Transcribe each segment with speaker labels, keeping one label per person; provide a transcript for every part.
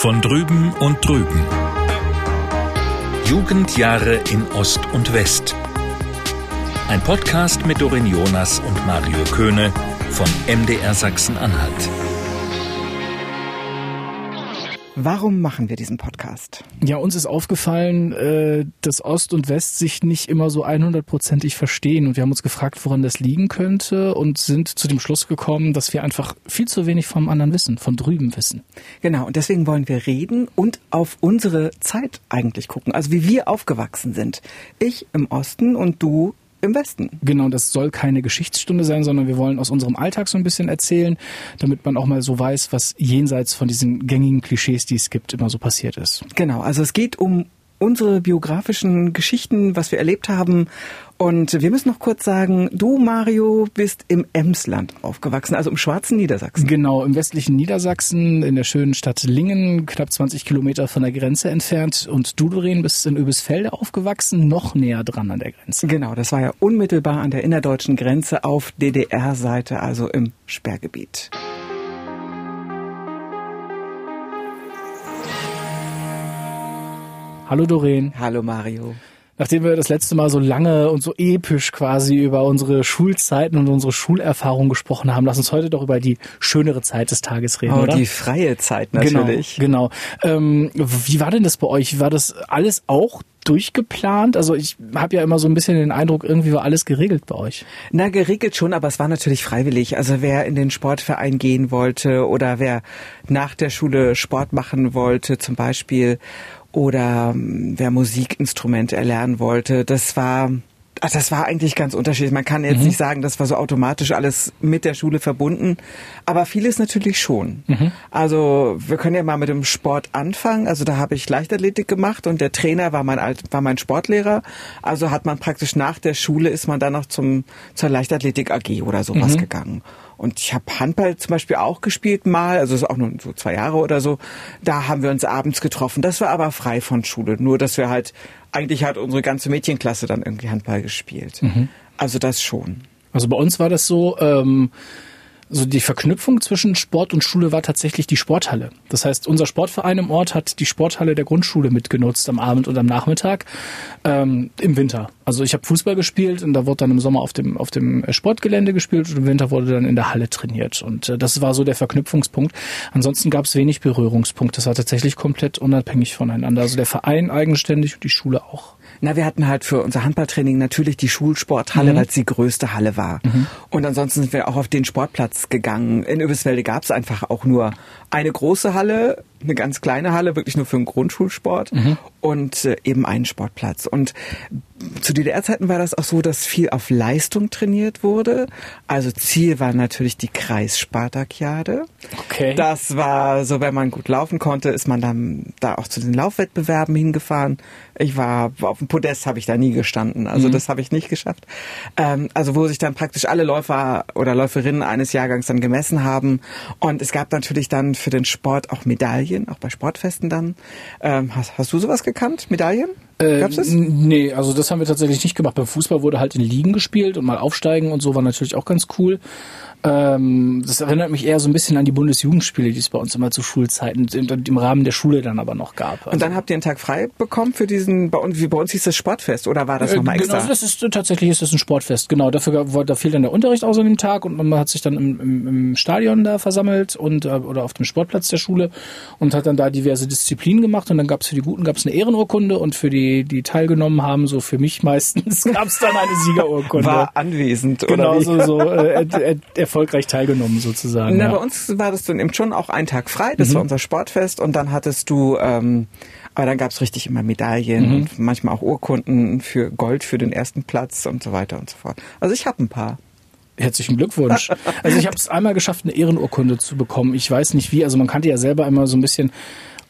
Speaker 1: Von drüben und drüben. Jugendjahre in Ost und West. Ein Podcast mit Dorin Jonas und Mario Köhne von MDR Sachsen-Anhalt.
Speaker 2: Warum machen wir diesen Podcast?
Speaker 3: Ja, uns ist aufgefallen, äh, dass Ost und West sich nicht immer so 100%ig verstehen. Und wir haben uns gefragt, woran das liegen könnte und sind zu dem Schluss gekommen, dass wir einfach viel zu wenig vom anderen wissen, von drüben wissen.
Speaker 2: Genau, und deswegen wollen wir reden und auf unsere Zeit eigentlich gucken. Also wie wir aufgewachsen sind. Ich im Osten und du im Westen.
Speaker 3: Genau, das soll keine Geschichtsstunde sein, sondern wir wollen aus unserem Alltag so ein bisschen erzählen, damit man auch mal so weiß, was jenseits von diesen gängigen Klischees, die es gibt, immer so passiert ist.
Speaker 2: Genau, also es geht um unsere biografischen Geschichten, was wir erlebt haben. Und wir müssen noch kurz sagen, du Mario bist im Emsland aufgewachsen, also im schwarzen Niedersachsen.
Speaker 3: Genau, im westlichen Niedersachsen, in der schönen Stadt Lingen, knapp 20 Kilometer von der Grenze entfernt. Und du, Doreen, bist in Öbisfelde aufgewachsen, noch näher dran an der Grenze.
Speaker 2: Genau, das war ja unmittelbar an der innerdeutschen Grenze auf DDR-Seite, also im Sperrgebiet.
Speaker 3: Hallo Doreen.
Speaker 2: Hallo Mario.
Speaker 3: Nachdem wir das letzte Mal so lange und so episch quasi über unsere Schulzeiten und unsere Schulerfahrung gesprochen haben, lass uns heute doch über die schönere Zeit des Tages reden,
Speaker 2: oh,
Speaker 3: oder?
Speaker 2: Die freie Zeit
Speaker 3: genau,
Speaker 2: natürlich.
Speaker 3: Genau. Ähm, wie war denn das bei euch? War das alles auch durchgeplant? Also ich habe ja immer so ein bisschen den Eindruck, irgendwie war alles geregelt bei euch.
Speaker 2: Na, geregelt schon, aber es war natürlich freiwillig. Also wer in den Sportverein gehen wollte oder wer nach der Schule Sport machen wollte, zum Beispiel, oder ähm, wer Musikinstrumente erlernen wollte, das war also das war eigentlich ganz unterschiedlich. Man kann jetzt mhm. nicht sagen, das war so automatisch alles mit der Schule verbunden, aber vieles natürlich schon. Mhm. Also wir können ja mal mit dem Sport anfangen. Also da habe ich Leichtathletik gemacht und der Trainer war mein war mein Sportlehrer. Also hat man praktisch nach der Schule ist man dann noch zum zur Leichtathletik AG oder sowas mhm. gegangen. Und ich habe Handball zum Beispiel auch gespielt mal, also ist auch nur so zwei Jahre oder so. Da haben wir uns abends getroffen. Das war aber frei von Schule. Nur, dass wir halt, eigentlich hat unsere ganze Mädchenklasse dann irgendwie Handball gespielt. Mhm. Also das schon.
Speaker 3: Also bei uns war das so, ähm, so die Verknüpfung zwischen Sport und Schule war tatsächlich die Sporthalle. Das heißt, unser Sportverein im Ort hat die Sporthalle der Grundschule mitgenutzt am Abend und am Nachmittag ähm, im Winter. Also ich habe Fußball gespielt und da wurde dann im Sommer auf dem auf dem Sportgelände gespielt und im Winter wurde dann in der Halle trainiert. Und äh, das war so der Verknüpfungspunkt. Ansonsten gab es wenig Berührungspunkte. Das war tatsächlich komplett unabhängig voneinander. Also der Verein eigenständig und die Schule auch.
Speaker 2: Na, wir hatten halt für unser Handballtraining natürlich die Schulsporthalle, mhm. weil es die größte Halle war. Mhm. Und ansonsten sind wir auch auf den Sportplatz gegangen. In Übelswelde gab es einfach auch nur eine große Halle, eine ganz kleine Halle, wirklich nur für den Grundschulsport mhm. und äh, eben einen Sportplatz. Und zu DDR-Zeiten war das auch so, dass viel auf Leistung trainiert wurde. Also Ziel war natürlich die Kreisspartakiade.
Speaker 3: Okay.
Speaker 2: Das war so, wenn man gut laufen konnte, ist man dann da auch zu den Laufwettbewerben hingefahren. Ich war auf dem Podest, habe ich da nie gestanden. Also mhm. das habe ich nicht geschafft. Ähm, also wo sich dann praktisch alle Läufer oder Läuferinnen eines Jahrgangs dann gemessen haben. Und es gab natürlich dann für den Sport auch Medaillen, auch bei Sportfesten dann. Ähm, hast, hast du sowas gekannt? Medaillen?
Speaker 3: Äh, Gab's das? Nee, also das haben wir tatsächlich nicht gemacht. Beim Fußball wurde halt in Ligen gespielt und mal aufsteigen und so war natürlich auch ganz cool. Ähm, das erinnert mich eher so ein bisschen an die Bundesjugendspiele, die es bei uns immer zu Schulzeiten im Rahmen der Schule dann aber noch gab.
Speaker 2: Also und dann habt ihr einen Tag frei bekommen für diesen, bei uns, wie bei uns hieß das Sportfest oder war das äh, nochmal extra?
Speaker 3: Genau, das ist tatsächlich ist das ein Sportfest. Genau, dafür da fiel dann der Unterricht aus an dem Tag und man hat sich dann im, im, im Stadion da versammelt und äh, oder auf dem Sportplatz der Schule und hat dann da diverse Disziplinen gemacht und dann gab es für die Guten gab es eine Ehrenurkunde und für die die teilgenommen haben, so für mich meistens gab es dann eine Siegerurkunde.
Speaker 2: War anwesend
Speaker 3: genau,
Speaker 2: oder
Speaker 3: wie? so so äh, äh, erfolgreich teilgenommen sozusagen.
Speaker 2: Na,
Speaker 3: ja.
Speaker 2: bei uns war das dann eben schon auch ein Tag frei, das mhm. war unser Sportfest und dann hattest du, ähm, aber dann gab's richtig immer Medaillen mhm. und manchmal auch Urkunden für Gold für den ersten Platz und so weiter und so fort. Also ich habe ein paar.
Speaker 3: Herzlichen Glückwunsch. Also ich habe es einmal geschafft, eine Ehrenurkunde zu bekommen. Ich weiß nicht wie. Also man kannte ja selber immer so ein bisschen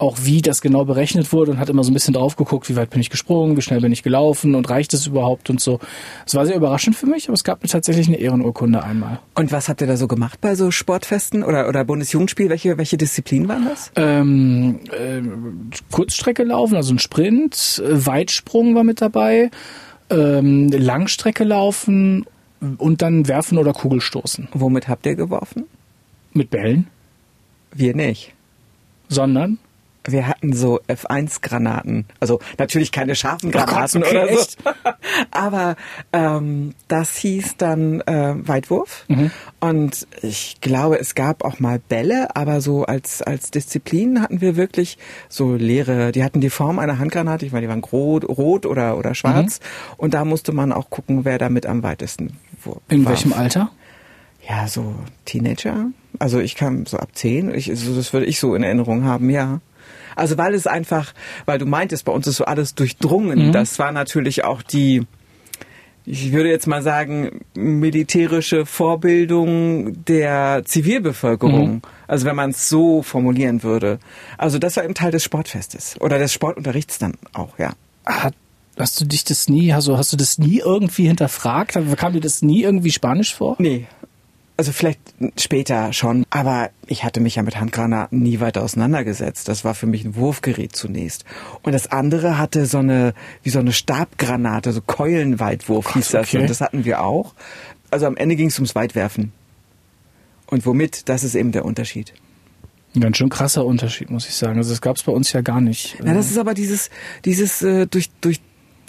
Speaker 3: auch wie das genau berechnet wurde und hat immer so ein bisschen drauf geguckt, wie weit bin ich gesprungen, wie schnell bin ich gelaufen und reicht es überhaupt und so. Es war sehr überraschend für mich, aber es gab mir tatsächlich eine Ehrenurkunde einmal.
Speaker 2: Und was habt ihr da so gemacht bei so Sportfesten oder, oder Bundesjugendspiel? Welche, welche Disziplinen waren das?
Speaker 3: Ähm, äh, Kurzstrecke laufen, also ein Sprint, Weitsprung war mit dabei, ähm, Langstrecke laufen und dann werfen oder Kugelstoßen.
Speaker 2: Womit habt ihr geworfen?
Speaker 3: Mit Bällen.
Speaker 2: Wir nicht.
Speaker 3: Sondern?
Speaker 2: Wir hatten so F1-Granaten. Also natürlich keine scharfen Granaten
Speaker 3: Oh Gott, okay,
Speaker 2: oder so. Aber ähm, das hieß dann äh, Weitwurf.
Speaker 3: Mhm.
Speaker 2: Und ich glaube, es gab auch mal Bälle, aber so als, als Disziplin hatten wir wirklich so leere, die hatten die Form einer Handgranate, ich meine, die waren rot, rot oder, oder schwarz.
Speaker 3: Mhm.
Speaker 2: Und da musste man auch gucken, wer damit am weitesten wo-
Speaker 3: In
Speaker 2: warf.
Speaker 3: welchem Alter?
Speaker 2: Ja, so Teenager. Also ich kam so ab zehn. Ich, so, das würde ich so in Erinnerung haben, ja. Also weil es einfach, weil du meintest, bei uns ist so alles durchdrungen.
Speaker 3: Mhm.
Speaker 2: Das war natürlich auch die, ich würde jetzt mal sagen, militärische Vorbildung der Zivilbevölkerung.
Speaker 3: Mhm.
Speaker 2: Also wenn man es so formulieren würde. Also das war eben Teil des Sportfestes oder des Sportunterrichts dann auch, ja.
Speaker 3: Hat, hast du dich das nie, also hast du das nie irgendwie hinterfragt? Kam dir das nie irgendwie Spanisch vor?
Speaker 2: Nee. Also vielleicht später schon, aber ich hatte mich ja mit Handgranaten nie weiter auseinandergesetzt. Das war für mich ein Wurfgerät zunächst. Und das andere hatte so eine, wie so eine Stabgranate, so Keulenweitwurf hieß das.
Speaker 3: okay.
Speaker 2: Und das hatten wir auch. Also am Ende ging es ums Weitwerfen. Und womit, das ist eben der Unterschied.
Speaker 3: Ein ganz schön krasser Unterschied, muss ich sagen. Also das gab es bei uns ja gar nicht.
Speaker 2: Na, das ist aber dieses, dieses äh, durch,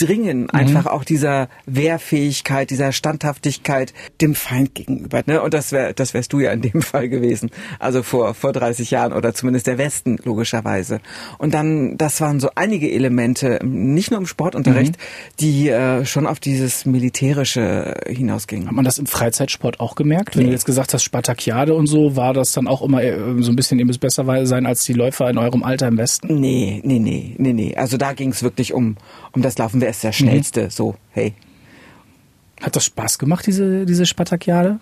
Speaker 2: Durchdringen einfach auch dieser Wehrfähigkeit, dieser Standhaftigkeit dem Feind gegenüber. Ne? Und das wär, das wärst du ja in dem Fall gewesen. Also vor, vor 30 Jahren oder zumindest der Westen, logischerweise. Und dann, das waren so einige Elemente, nicht nur im Sportunterricht, die äh, schon auf dieses Militärische hinausgingen.
Speaker 3: Hat man das im Freizeitsport auch gemerkt? Wenn
Speaker 2: Nee.
Speaker 3: du jetzt gesagt hast, Spartakiade und so, war das dann auch immer äh, so ein bisschen, ihr müsst besser sein als die Läufer in eurem Alter im Westen?
Speaker 2: Nee, nee, nee, nee, nee. Also da ging es wirklich um, um das Laufen. Wer ist der Schnellste? So, hey.
Speaker 3: Hat das Spaß gemacht, diese, diese Spartakiade?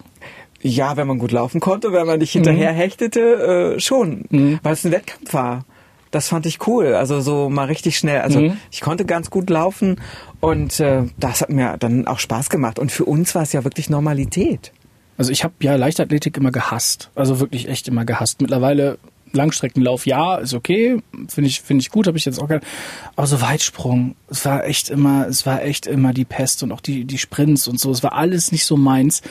Speaker 2: Ja, wenn man gut laufen konnte, wenn man nicht hinterher hechtete, äh, schon. Weil es ein Wettkampf war. Das fand ich cool. Also so mal richtig schnell. Also
Speaker 3: Mhm.
Speaker 2: ich konnte ganz gut laufen und äh, das hat mir dann auch Spaß gemacht. Und für uns war es ja wirklich Normalität.
Speaker 3: Also ich habe ja Leichtathletik immer gehasst. Also wirklich echt immer gehasst. Mittlerweile Langstreckenlauf, ja, ist okay, finde ich finde ich gut, habe ich jetzt auch gerne. Aber so Weitsprung, es war echt immer, es war echt immer die Pest und auch die die Sprints und so, es war alles nicht so meins.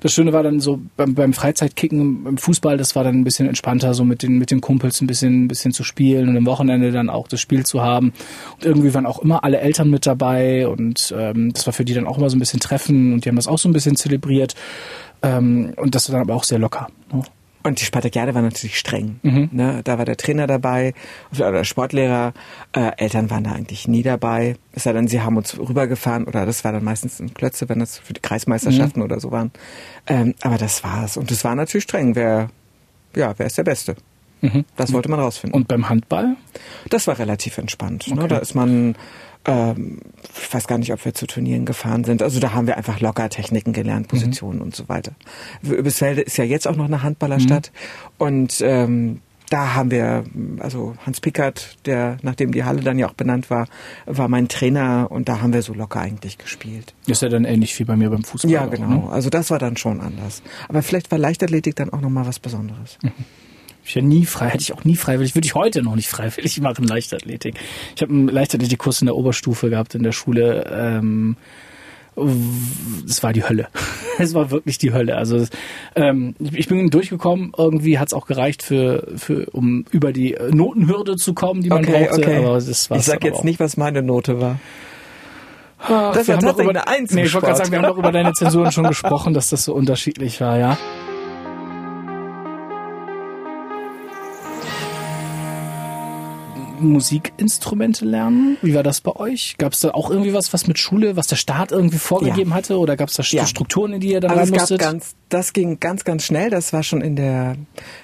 Speaker 3: Das Schöne war dann so beim, beim Freizeitkicken im Fußball, das war dann ein bisschen entspannter, so mit den mit den Kumpels ein bisschen ein bisschen zu spielen und am Wochenende dann auch das Spiel zu haben. Und irgendwie waren auch immer alle Eltern mit dabei und ähm, das war für die dann auch immer so ein bisschen Treffen und die haben das auch so ein bisschen zelebriert. Ähm, und das war dann aber auch sehr locker. Ne?
Speaker 2: Und die Spartakiade war natürlich streng.
Speaker 3: Mhm.
Speaker 2: Ne? Da war der Trainer dabei oder der Sportlehrer. Äh, Eltern waren da eigentlich nie dabei. Es sei denn, sie haben uns rübergefahren oder das war dann meistens in Klötze, wenn das für die Kreismeisterschaften
Speaker 3: Mhm.
Speaker 2: oder so waren. Ähm, aber das war's. Und es war natürlich streng. Wer, ja, wer ist der Beste? Das wollte man rausfinden.
Speaker 3: Mhm. Und beim Handball?
Speaker 2: Das war relativ entspannt. Ne?
Speaker 3: Okay.
Speaker 2: Da ist man, ähm, ich weiß gar nicht, ob wir zu Turnieren gefahren sind. Also da haben wir einfach locker Techniken gelernt, Positionen und so weiter. Übelsfelde ist ja jetzt auch noch eine Handballerstadt. Und ähm, da haben wir, also Hans Pickert, der, nachdem die Halle dann ja auch benannt war, war mein Trainer und da haben wir so locker eigentlich gespielt.
Speaker 3: Ist ja dann ähnlich wie bei mir beim Fußball.
Speaker 2: Ja,
Speaker 3: auch,
Speaker 2: genau.
Speaker 3: Ne?
Speaker 2: Also das war dann schon anders. Aber vielleicht war Leichtathletik dann auch nochmal was Besonderes.
Speaker 3: Ich ja nie frei, hätte ich auch nie freiwillig, würde ich heute noch nicht freiwillig machen, Leichtathletik. Ich habe einen Leichtathletikkurs in der Oberstufe gehabt in der Schule. Ähm, es war die Hölle. Es war wirklich die Hölle. Also ähm, ich bin durchgekommen. Irgendwie hat es auch gereicht für, für um über die Notenhürde zu kommen, die man brauchte. Aber das war
Speaker 2: ich sag jetzt nicht, was meine Note war.
Speaker 3: Ach,
Speaker 2: Das
Speaker 3: wir
Speaker 2: war tatsächlich
Speaker 3: über,
Speaker 2: eine Eins
Speaker 3: Nee, ich wollte gerade sagen, wir haben doch über deine Zensuren schon gesprochen, dass das so unterschiedlich war, ja. Musikinstrumente lernen? Wie war das bei euch? Gab es da auch irgendwie was, was mit Schule, was der Staat irgendwie vorgegeben
Speaker 2: Ja.
Speaker 3: hatte? Oder gab es da
Speaker 2: Ja.
Speaker 3: Strukturen, in die ihr dann rein
Speaker 2: es gab
Speaker 3: musstet?
Speaker 2: ganz, das ging ganz, ganz schnell. Das war schon in der,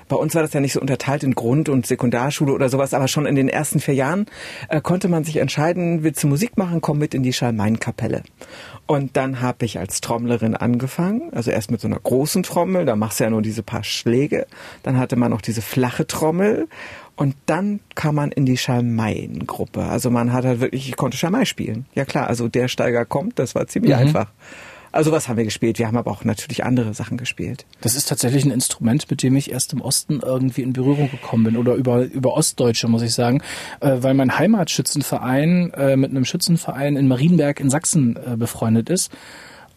Speaker 2: bei uns war das ja nicht so unterteilt in Grund- und Sekundarschule oder sowas, aber schon in den ersten vier Jahren äh, konnte man sich entscheiden, willst du Musik machen, komm mit in die Schalmein-Kapelle. Und dann habe ich als Trommlerin angefangen, also erst mit so einer großen Trommel, da machst du ja nur diese paar Schläge. Dann hatte man noch diese flache Trommel und dann kam man in die Schalmein-Gruppe. Also man hat halt wirklich, ich konnte Schalmei spielen. Ja klar, also der Steiger kommt, das war ziemlich einfach. Also was haben wir gespielt? Wir haben aber auch natürlich andere Sachen gespielt.
Speaker 3: Das ist tatsächlich ein Instrument, mit dem ich erst im Osten irgendwie in Berührung gekommen bin oder über, über Ostdeutsche, muss ich sagen, äh, weil mein Heimatschützenverein äh, mit einem Schützenverein in Marienberg in Sachsen äh, befreundet ist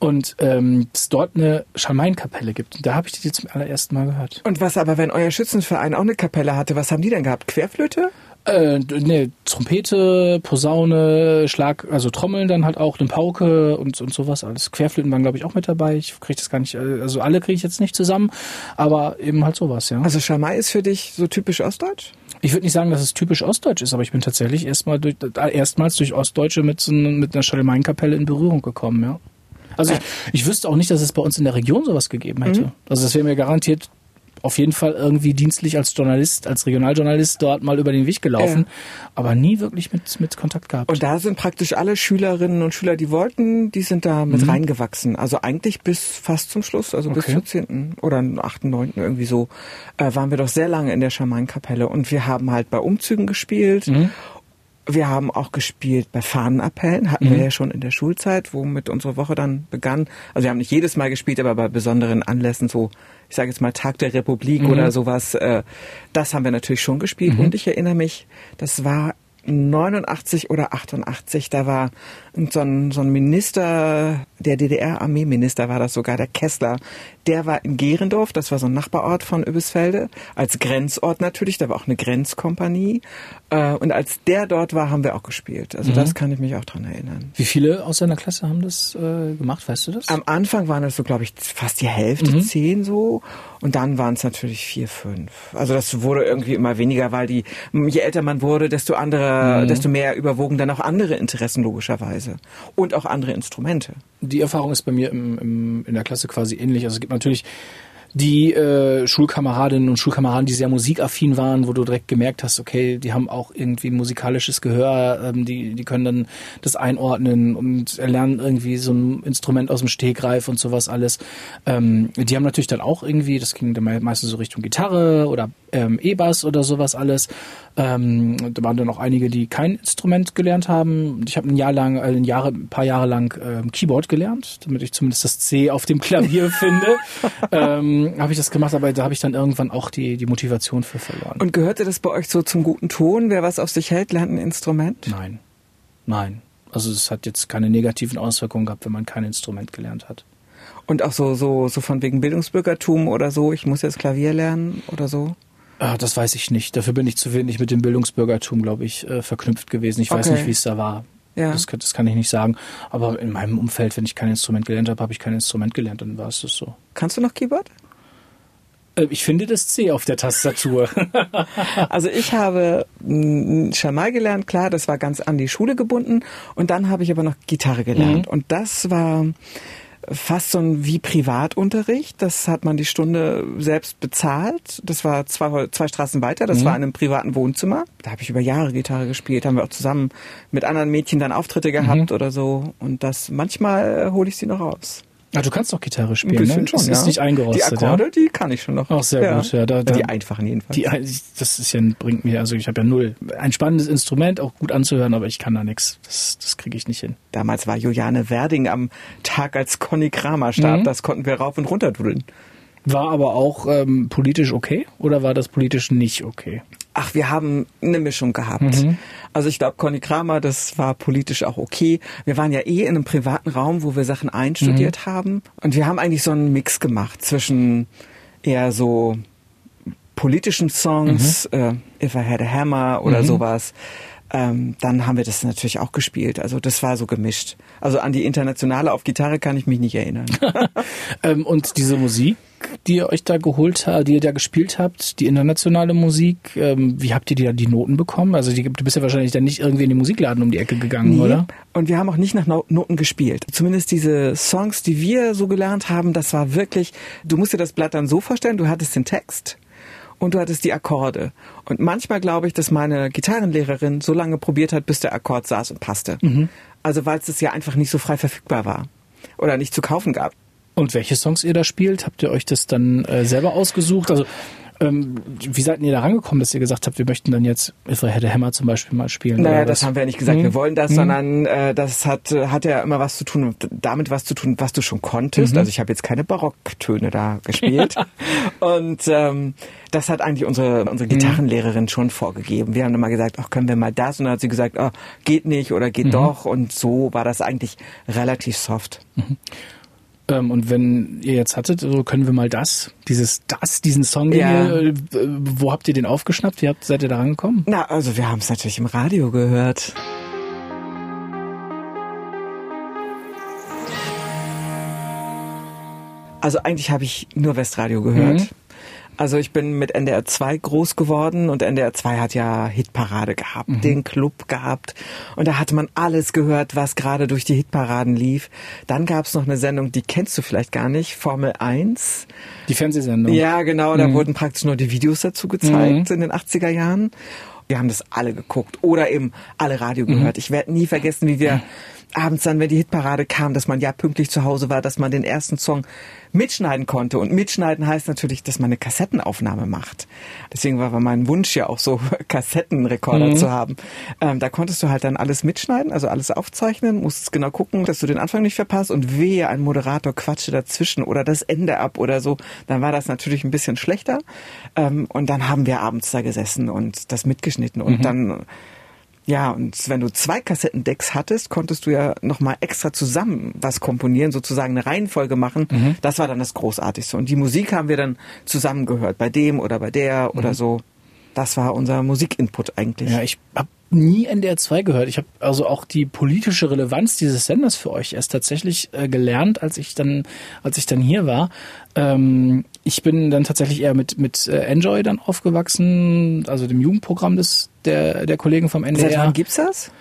Speaker 3: und ähm, es dort eine Schalmeinkapelle gibt. Da habe ich die zum allerersten Mal gehört.
Speaker 2: Und was aber, wenn euer Schützenverein auch eine Kapelle hatte, was haben die denn gehabt? Querflöte?
Speaker 3: Äh, ne, Trompete, Posaune, Schlag, also Trommeln dann halt auch, eine Pauke und, und sowas alles. Querflöten waren, glaube ich, auch mit dabei. Ich kriege das gar nicht, äh, also alle kriege ich jetzt nicht zusammen, aber eben halt sowas, ja.
Speaker 2: Also Schamai ist für dich so typisch ostdeutsch?
Speaker 3: Ich würde nicht sagen, dass es typisch ostdeutsch ist, aber ich bin tatsächlich erstmal durch, äh, erstmals durch Ostdeutsche mit, so, mit einer Schalemain-Kapelle in Berührung gekommen, ja. Also ich, ich wüsste auch nicht, dass es bei uns in der Region sowas gegeben hätte. Mhm. Also das wäre mir garantiert auf jeden Fall irgendwie dienstlich als Journalist, als Regionaljournalist dort mal über den Weg gelaufen, ja. aber nie wirklich mit, mit Kontakt gehabt.
Speaker 2: Und da sind praktisch alle Schülerinnen und Schüler, die wollten, die sind da mit mhm. reingewachsen. Also eigentlich bis fast zum Schluss, also okay. bis zur 10. oder 8., 9. irgendwie so, äh, waren wir doch sehr lange in der Schamanenkapelle und wir haben halt bei Umzügen gespielt mhm. Wir haben auch gespielt bei Fahnenappellen, hatten mhm. wir ja schon in der Schulzeit, womit unsere Woche dann begann. Also wir haben nicht jedes Mal gespielt, aber bei besonderen Anlässen, so ich sage jetzt mal Tag der Republik mhm. oder sowas, äh, das haben wir natürlich schon gespielt. Mhm. Und ich erinnere mich, das war 89 oder 88, da war so ein, so ein Minister, der DDR-Armeeminister war das sogar, der Kessler, der war in Gerendorf, das war so ein Nachbarort von Übelsfelde, als Grenzort natürlich, da war auch eine Grenzkompanie. Äh, und als der dort war, haben wir auch gespielt. Also mhm. das kann ich mich auch dran erinnern.
Speaker 3: Wie viele aus deiner Klasse haben das äh, gemacht, weißt du das?
Speaker 2: Am Anfang waren es so, glaube ich, fast die Hälfte, mhm. zehn so. Und dann waren es natürlich vier, fünf. Also das wurde irgendwie immer weniger, weil die, je älter man wurde, desto andere, mhm. desto mehr überwogen dann auch andere Interessen logischerweise. Und auch andere Instrumente.
Speaker 3: Die Erfahrung ist bei mir im, im, in der Klasse quasi ähnlich. Also es gibt natürlich die äh, Schulkameradinnen und Schulkameraden, die sehr musikaffin waren, wo du direkt gemerkt hast, okay, die haben auch irgendwie musikalisches Gehör, ähm, die, die können dann das einordnen und erlernen irgendwie so ein Instrument aus dem Stegreif und sowas alles. Ähm, die haben natürlich dann auch irgendwie, das ging dann meistens so Richtung Gitarre oder ähm, E-Bass oder sowas alles. Ähm, da waren dann auch einige, die kein Instrument gelernt haben. Ich habe ein Jahr lang, äh, ein, Jahre, ein paar Jahre lang ähm, Keyboard gelernt, damit ich zumindest das C auf dem Klavier finde. ähm, habe ich das gemacht, aber da habe ich dann irgendwann auch die, die Motivation für verloren.
Speaker 2: Und gehörte das bei euch so zum guten Ton? Wer was auf sich hält, lernt ein Instrument?
Speaker 3: Nein. Nein. Also es hat jetzt keine negativen Auswirkungen gehabt, wenn man kein Instrument gelernt hat.
Speaker 2: Und auch so, so, so von wegen Bildungsbürgertum oder so, ich muss jetzt Klavier lernen oder so?
Speaker 3: Ah, das weiß ich nicht. Dafür bin ich zu wenig mit dem Bildungsbürgertum, glaube ich, äh, verknüpft gewesen. Ich weiß nicht, wie es da war. Ja. Das, das, kann ich nicht sagen. Aber in meinem Umfeld, wenn ich kein Instrument gelernt habe, habe ich kein Instrument gelernt, dann war es das so.
Speaker 2: Kannst du noch Keyboard?
Speaker 3: Äh, ich finde das C auf der Tastatur.
Speaker 2: also ich habe schon mal gelernt, klar, das war ganz an die Schule gebunden. Und dann habe ich aber noch Gitarre gelernt. Mhm. Und das war fast so ein wie Privatunterricht. Das hat man die Stunde selbst bezahlt. Das war zwei, zwei Straßen weiter. Das mhm. war in einem privaten Wohnzimmer. Da habe ich über Jahre Gitarre gespielt. Haben wir auch zusammen mit anderen Mädchen dann Auftritte gehabt mhm. oder so. Und das manchmal hole ich sie noch raus.
Speaker 3: Ah, du kannst doch Gitarre spielen, Ein ne? Schon, es ja. ist nicht eingerostet.
Speaker 2: Die Akkorde, ja? die kann ich schon noch.
Speaker 3: Ach, sehr ja. gut. Ja, da, da,
Speaker 2: die einfachen jedenfalls.
Speaker 3: Die, das ist ja, bringt mir, also ich habe ja null. Ein spannendes Instrument, auch gut anzuhören, aber ich kann da nichts. Das, das kriege ich nicht hin.
Speaker 2: Damals war Juliane Werding am Tag, als Conny Kramer starb. Mhm. Das konnten wir rauf und runter dudeln.
Speaker 3: War aber auch ähm, politisch okay oder war das politisch nicht okay?
Speaker 2: Ach, wir haben eine Mischung gehabt. Mhm. Also ich glaube, Conny Kramer, das war politisch auch okay. Wir waren ja eh in einem privaten Raum, wo wir Sachen einstudiert mhm. haben. Und wir haben eigentlich so einen Mix gemacht zwischen eher so politischen Songs, mhm. äh, If I Had a Hammer oder mhm. sowas ähm, dann haben wir das natürlich auch gespielt. Also das war so gemischt. Also an die Internationale auf Gitarre kann ich mich nicht erinnern.
Speaker 3: ähm, und diese Musik, die ihr euch da geholt habt, die ihr da gespielt habt, die internationale Musik, ähm, wie habt ihr die da die Noten bekommen? Also die, du bist ja wahrscheinlich dann nicht irgendwie in den Musikladen um die Ecke gegangen, nee. oder?
Speaker 2: Und wir haben auch nicht nach Noten gespielt. Zumindest diese Songs, die wir so gelernt haben, das war wirklich, du musst dir das Blatt dann so vorstellen, du hattest den Text und du hattest die Akkorde. Und manchmal glaube ich, dass meine Gitarrenlehrerin so lange probiert hat, bis der Akkord saß und passte. Mhm. Also weil es ja einfach nicht so frei verfügbar war oder nicht zu kaufen gab.
Speaker 3: Und welche Songs ihr da spielt, habt ihr euch das dann äh, selber ausgesucht? Also ähm, wie seid ihr da rangekommen, dass ihr gesagt habt, wir möchten dann jetzt If I Had a Hammer zum Beispiel mal spielen?
Speaker 2: Naja, das haben wir ja nicht gesagt, mhm. wir wollen das, mhm. sondern äh, das hat, hat ja immer was zu tun, damit was zu tun, was du schon konntest. Mhm. Also ich habe jetzt keine Barocktöne da gespielt. und ähm, das hat eigentlich unsere, unsere mhm. Gitarrenlehrerin schon vorgegeben. Wir haben immer gesagt, ach, können wir mal das? Und dann hat sie gesagt, oh, geht nicht oder geht mhm. doch. Und so war das eigentlich relativ soft.
Speaker 3: Ähm, und wenn ihr jetzt hattet, so können wir mal das, dieses das, diesen Song,
Speaker 2: Ja.
Speaker 3: ihr, äh, wo habt ihr den aufgeschnappt? Wie habt, seid ihr da rangekommen?
Speaker 2: Na, also wir haben es natürlich im Radio gehört. Also eigentlich habe ich nur Westradio gehört.
Speaker 3: Mhm.
Speaker 2: Also ich bin mit NDR 2 groß geworden und NDR 2 hat ja Hitparade gehabt,
Speaker 3: Mhm.
Speaker 2: den Club gehabt und da hatte man alles gehört, was gerade durch die Hitparaden lief. Dann gab es noch eine Sendung, die kennst du vielleicht gar nicht, Formel 1.
Speaker 3: Die Fernsehsendung.
Speaker 2: Ja, genau, da wurden praktisch nur die Videos dazu gezeigt in den 80er Jahren. Wir haben das alle geguckt oder eben alle Radio gehört. Ich werde nie vergessen, wie wir abends dann, wenn die Hitparade kam, dass man ja pünktlich zu Hause war, dass man den ersten Song mitschneiden konnte. Und mitschneiden heißt natürlich, dass man eine Kassettenaufnahme macht. Deswegen war mein Wunsch ja auch so, Kassettenrekorder zu haben. Ähm, da konntest du halt dann alles mitschneiden, also alles aufzeichnen, musstest genau gucken, dass du den Anfang nicht verpasst und wehe, ein Moderator quatsche dazwischen oder das Ende ab oder so, dann war das natürlich ein bisschen schlechter. Ähm, und dann haben wir abends da gesessen und das mitgeschnitten und dann ja, und wenn du zwei Kassettendecks hattest, konntest du ja nochmal extra zusammen was komponieren, sozusagen eine Reihenfolge machen. Das war dann das Großartigste. Und die Musik haben wir dann zusammen gehört, bei dem oder bei der oder so. Das war unser Musikinput eigentlich.
Speaker 3: Ja, ich habe nie NDR 2 gehört. Ich habe also auch die politische Relevanz dieses Senders für euch erst tatsächlich äh, gelernt, als ich dann, als ich dann hier war. Ähm, ich bin dann tatsächlich eher mit mit äh, Enjoy dann aufgewachsen, also dem Jugendprogramm des der der Kollegen vom NDR.
Speaker 2: Seit wann gibt's das?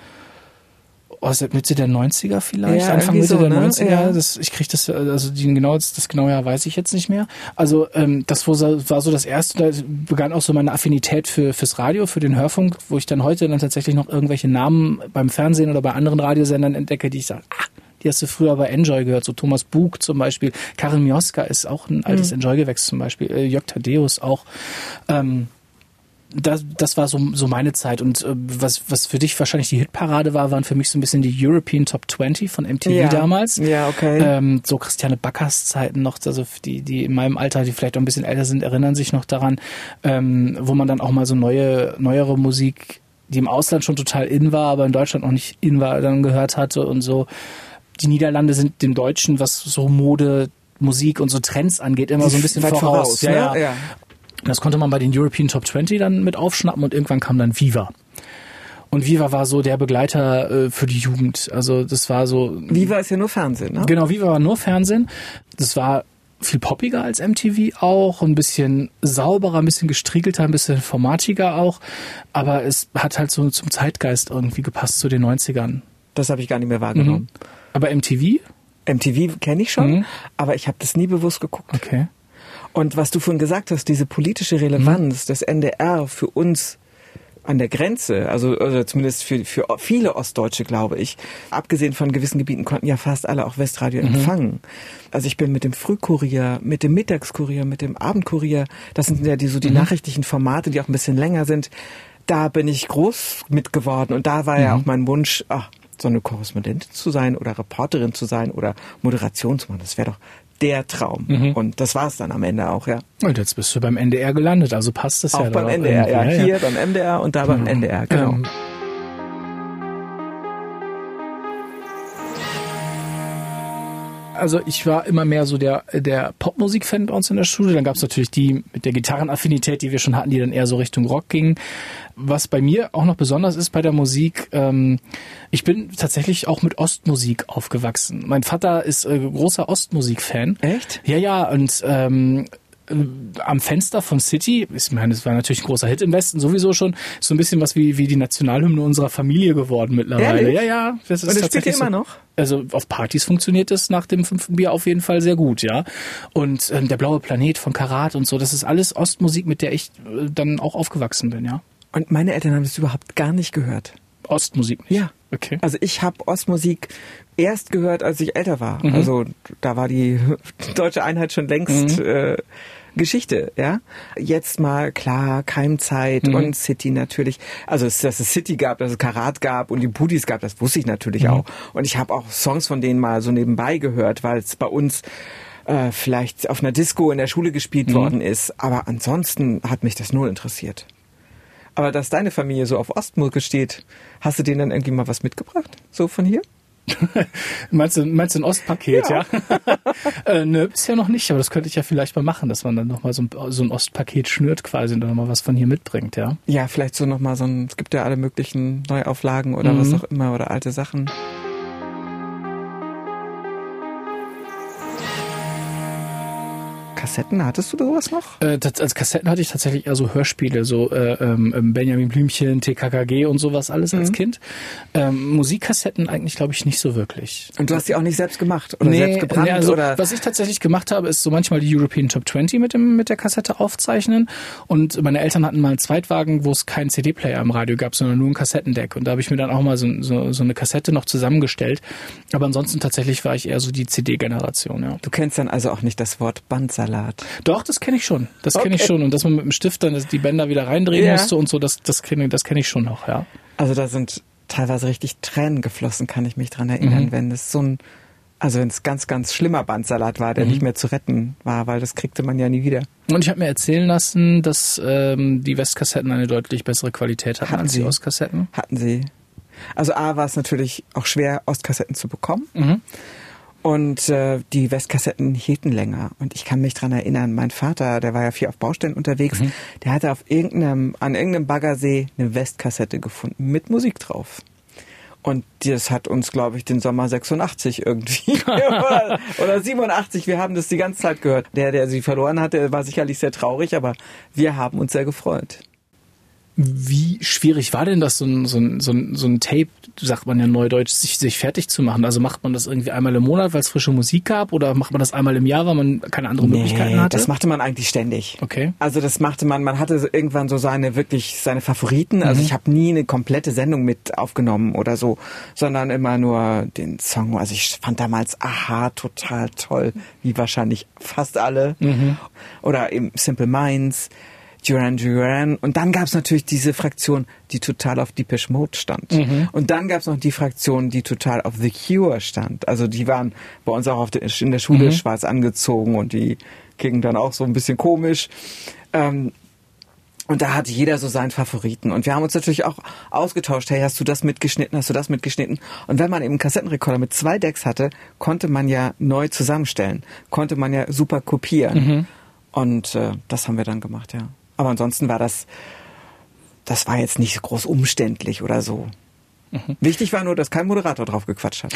Speaker 3: oh, seit Mitte der 90er vielleicht,
Speaker 2: Ja,
Speaker 3: Anfang Mitte
Speaker 2: so,
Speaker 3: der
Speaker 2: ne?
Speaker 3: 90er.
Speaker 2: Ja.
Speaker 3: Das, ich krieg das, also die genau, das genaue Jahr weiß ich jetzt nicht mehr. Also ähm, das war so war so das erste, da begann auch so meine Affinität für fürs Radio, für den Hörfunk, wo ich dann heute dann tatsächlich noch irgendwelche Namen beim Fernsehen oder bei anderen Radiosendern entdecke, die ich sage, ah, die hast du früher bei Enjoy gehört, so Thomas Bug zum Beispiel, Karin Mioska ist auch ein altes
Speaker 2: Mhm.
Speaker 3: Enjoy-Gewächs zum Beispiel, äh, Jörg Thaddeus auch. Ähm, das, das war so, so meine Zeit. Und äh, was, was für dich wahrscheinlich die Hitparade war, waren für mich so ein bisschen die European Top 20 von MTV
Speaker 2: Ja.
Speaker 3: damals.
Speaker 2: Ja, okay.
Speaker 3: Ähm, so Christiane Backers Zeiten noch, also die, die in meinem Alter, die vielleicht auch ein bisschen älter sind, erinnern sich noch daran, ähm, wo man dann auch mal so neue, neuere Musik, die im Ausland schon total in war, aber in Deutschland noch nicht in war, dann gehört hatte und so. Die Niederlande sind dem Deutschen, was so Mode, Musik und so Trends angeht, immer so ein bisschen
Speaker 2: Weit
Speaker 3: voraus.
Speaker 2: ne?
Speaker 3: ja, ja.
Speaker 2: ja.
Speaker 3: Das konnte man bei den European Top 20 dann mit aufschnappen und irgendwann kam dann Viva. Und Viva war so der Begleiter äh, für die Jugend. Also das war so.
Speaker 2: Viva ist ja nur Fernsehen, ne?
Speaker 3: Genau, Viva war nur Fernsehen. Das war viel poppiger als MTV auch, ein bisschen sauberer, ein bisschen gestriegelter, ein bisschen formatiger auch. Aber es hat halt so zum Zeitgeist irgendwie gepasst zu den 90ern.
Speaker 2: Das habe ich gar nicht mehr wahrgenommen.
Speaker 3: Aber MTV?
Speaker 2: MTV kenne ich schon,
Speaker 3: Mhm.
Speaker 2: aber ich habe das nie bewusst geguckt.
Speaker 3: Okay.
Speaker 2: Und was du vorhin gesagt hast, diese politische
Speaker 3: Mhm.
Speaker 2: Relevanz des NDR für uns an der Grenze, also, also zumindest für, für viele Ostdeutsche, glaube ich, abgesehen von gewissen Gebieten, konnten ja fast alle auch Westradio
Speaker 3: Mhm.
Speaker 2: empfangen. Also ich bin mit dem Frühkurier, mit dem Mittagskurier, mit dem Abendkurier, das sind ja die, so die
Speaker 3: Mhm.
Speaker 2: nachrichtlichen Formate, die auch ein bisschen länger sind, da bin ich groß mit geworden und da war ja
Speaker 3: Mhm.
Speaker 2: auch mein Wunsch, ach, so eine Korrespondentin zu sein oder Reporterin zu sein oder Moderation zu machen, das wäre doch der Traum.
Speaker 3: Mhm.
Speaker 2: Und das war es dann am Ende auch, ja.
Speaker 3: Und jetzt bist du beim NDR gelandet, also passt das
Speaker 2: Auch
Speaker 3: ja.
Speaker 2: beim NDR, ja. Hier beim MDR und da beim NDR, genau.
Speaker 3: Ähm, also ich war immer mehr so der, der Popmusik-Fan bei uns in der Schule. Dann gab es natürlich die mit der Gitarrenaffinität, die wir schon hatten, die dann eher so Richtung Rock gingen. Was bei mir auch noch besonders ist bei der Musik, ähm, ich bin tatsächlich auch mit Ostmusik aufgewachsen. Mein Vater ist äh, großer Ostmusik-Fan.
Speaker 2: Echt?
Speaker 3: Ja, ja, und ähm, äh, am Fenster von City, ich meine, es war natürlich ein großer Hit im Westen sowieso schon, ist so ein bisschen was wie, wie die Nationalhymne unserer Familie geworden mittlerweile.
Speaker 2: Ehrlich?
Speaker 3: Ja, ja. Das ist
Speaker 2: Und das spielt ihr immer
Speaker 3: so.
Speaker 2: noch?
Speaker 3: Also auf Partys funktioniert das nach dem fünften Bier auf jeden Fall sehr gut, ja. Und ähm, der blaue Planet von Karat und so, das ist alles Ostmusik, mit der ich äh, dann auch aufgewachsen bin, ja.
Speaker 2: Und meine Eltern haben das überhaupt gar nicht gehört.
Speaker 3: Ostmusik nicht.
Speaker 2: Ja.
Speaker 3: Okay.
Speaker 2: Also ich habe Ostmusik erst gehört, als ich älter war.
Speaker 3: Mhm.
Speaker 2: Also da war die deutsche Einheit schon längst äh, Geschichte, ja. Jetzt mal klar, Keimzeit
Speaker 3: Mhm.
Speaker 2: und City natürlich. Also es- dass es City gab, dass es Karat gab und die Pudis gab, das wusste ich natürlich
Speaker 3: Mhm.
Speaker 2: auch. Und ich habe auch Songs von denen mal so nebenbei gehört, weil es bei uns äh, vielleicht auf einer Disco in der Schule gespielt
Speaker 3: Mhm.
Speaker 2: worden ist. Aber ansonsten hat mich das null interessiert. Aber dass deine Familie so auf Ostmucke steht, hast du denen dann irgendwie mal was mitgebracht? So von hier?
Speaker 3: meinst, du, meinst du ein Ostpaket, ja? ja? äh, nö, bisher noch nicht, aber das könnte ich ja vielleicht mal machen, dass man dann nochmal so ein, so ein Ostpaket schnürt quasi und dann nochmal was von hier mitbringt, ja?
Speaker 2: Ja, vielleicht so nochmal so ein, es gibt ja alle möglichen Neuauflagen oder mhm. was auch immer oder alte Sachen. Kassetten, hattest du sowas noch?
Speaker 3: Äh, das, als Kassetten hatte ich tatsächlich eher so Hörspiele, so äh, ähm, ähm Benjamin Blümchen, TKKG und sowas alles mhm. als Kind. Ähm, Musikkassetten eigentlich, glaube ich, nicht so wirklich.
Speaker 2: Und du hast die auch nicht selbst gemacht oder
Speaker 3: nee,
Speaker 2: selbst gebrannt?
Speaker 3: Nee, also,
Speaker 2: oder?
Speaker 3: Was ich tatsächlich gemacht habe, ist so manchmal die European Top 20 mit, dem, mit der Kassette aufzeichnen. Und meine Eltern hatten mal einen Zweitwagen, wo es keinen CD-Player im Radio gab, sondern nur ein Kassettendeck. Und da habe ich mir dann auch mal so, so, so eine Kassette noch zusammengestellt. Aber ansonsten tatsächlich war ich eher so die CD-Generation, ja.
Speaker 2: Du kennst dann also auch nicht das Wort Bandsalat? Salat.
Speaker 3: Doch, das kenne ich schon. Das kenne okay. ich schon. Und dass man mit dem Stift dann die Bänder wieder reindrehen ja. musste und so, das, das kenne das kenn ich schon noch, ja.
Speaker 2: Also da sind teilweise richtig Tränen geflossen, kann ich mich dran erinnern, mhm. wenn es so ein, also wenn es ganz, ganz schlimmer Bandsalat war, der mhm. nicht mehr zu retten war, weil das kriegte man ja nie wieder.
Speaker 3: Und ich habe mir erzählen lassen, dass ähm, die Westkassetten eine deutlich bessere Qualität hatten, hatten als die Ostkassetten.
Speaker 2: Hatten sie. Also A war es natürlich auch schwer, Ostkassetten zu bekommen. Mhm. Und äh, die Westkassetten hielten länger. Und ich kann mich dran erinnern, mein Vater, der war ja viel auf Baustellen unterwegs, mhm. der hatte auf irgendeinem, an irgendeinem Baggersee eine Westkassette gefunden mit Musik drauf. Und das hat uns, glaube ich, den Sommer 86 irgendwie oder, oder 87. Wir haben das die ganze Zeit gehört. Der, der sie verloren hatte, war sicherlich sehr traurig, aber wir haben uns sehr gefreut.
Speaker 3: Wie schwierig war denn das, so ein, so ein, so ein, so ein Tape, sagt man ja neudeutsch, sich, sich fertig zu machen? Also macht man das irgendwie einmal im Monat, weil es frische Musik gab? Oder macht man das einmal im Jahr, weil man keine anderen nee, Möglichkeiten hatte?
Speaker 2: das machte man eigentlich ständig.
Speaker 3: Okay.
Speaker 2: Also das machte man, man hatte irgendwann so seine, wirklich seine Favoriten. Also mhm. ich habe nie eine komplette Sendung mit aufgenommen oder so, sondern immer nur den Song. Also ich fand damals Aha total toll, wie wahrscheinlich fast alle. Mhm. Oder eben Simple Minds. Duran Duran. Und dann gab es natürlich diese Fraktion, die total auf Depeche Mode stand. Mhm. Und dann gab es noch die Fraktion, die total auf The Cure stand. Also die waren bei uns auch der, in der Schule mhm. schwarz angezogen und die gingen dann auch so ein bisschen komisch. Ähm, und da hatte jeder so seinen Favoriten. Und wir haben uns natürlich auch ausgetauscht. Hey, hast du das mitgeschnitten? Hast du das mitgeschnitten? Und wenn man eben einen Kassettenrekorder mit zwei Decks hatte, konnte man ja neu zusammenstellen. Konnte man ja super kopieren. Mhm. Und äh, das haben wir dann gemacht, ja. Aber ansonsten war das, das war jetzt nicht groß umständlich oder so. Mhm. Wichtig war nur, dass kein Moderator drauf gequatscht hat.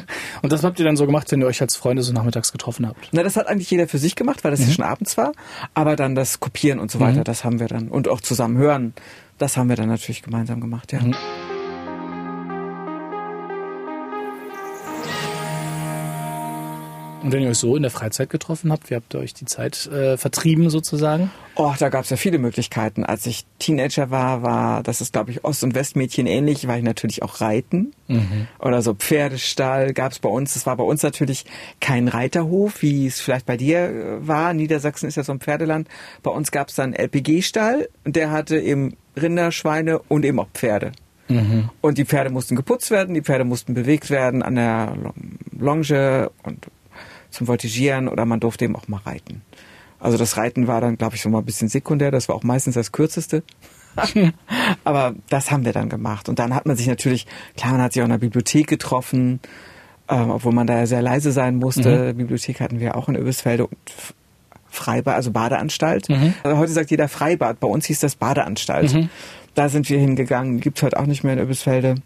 Speaker 3: und das habt ihr dann so gemacht, wenn ihr euch als Freunde so nachmittags getroffen habt?
Speaker 2: Na, das hat eigentlich jeder für sich gemacht, weil das mhm. ja schon abends war. Aber dann das Kopieren und so weiter, mhm. das haben wir dann, und auch zusammen hören, das haben wir dann natürlich gemeinsam gemacht, ja. Mhm.
Speaker 3: Und wenn ihr euch so in der Freizeit getroffen habt, wie habt ihr euch die Zeit äh, vertrieben sozusagen?
Speaker 2: Oh, da gab es ja viele Möglichkeiten. Als ich Teenager war, war, das ist glaube ich Ost- und Westmädchen ähnlich, war ich natürlich auch reiten. Mhm. Oder so Pferdestall gab es bei uns. Das war bei uns natürlich kein Reiterhof, wie es vielleicht bei dir äh, war. Niedersachsen ist ja so ein Pferdeland. Bei uns gab es dann LPG-Stall und der hatte eben Rinder, Schweine und eben auch Pferde. Mhm. Und die Pferde mussten geputzt werden, die Pferde mussten bewegt werden an der Longe und zum Voltigieren oder man durfte eben auch mal reiten. Also das Reiten war dann, glaube ich, schon mal ein bisschen sekundär. Das war auch meistens das Kürzeste. Aber das haben wir dann gemacht. Und dann hat man sich natürlich, klar, man hat sich auch in der Bibliothek getroffen, äh, obwohl man da ja sehr leise sein musste. Mhm. Bibliothek hatten wir auch in Öbisfelde und Freibad, also Badeanstalt. Mhm. Also heute sagt jeder Freibad. Bei uns hieß das Badeanstalt. Mhm. Da sind wir hingegangen. Gibt's heute auch nicht mehr in Öbisfelde.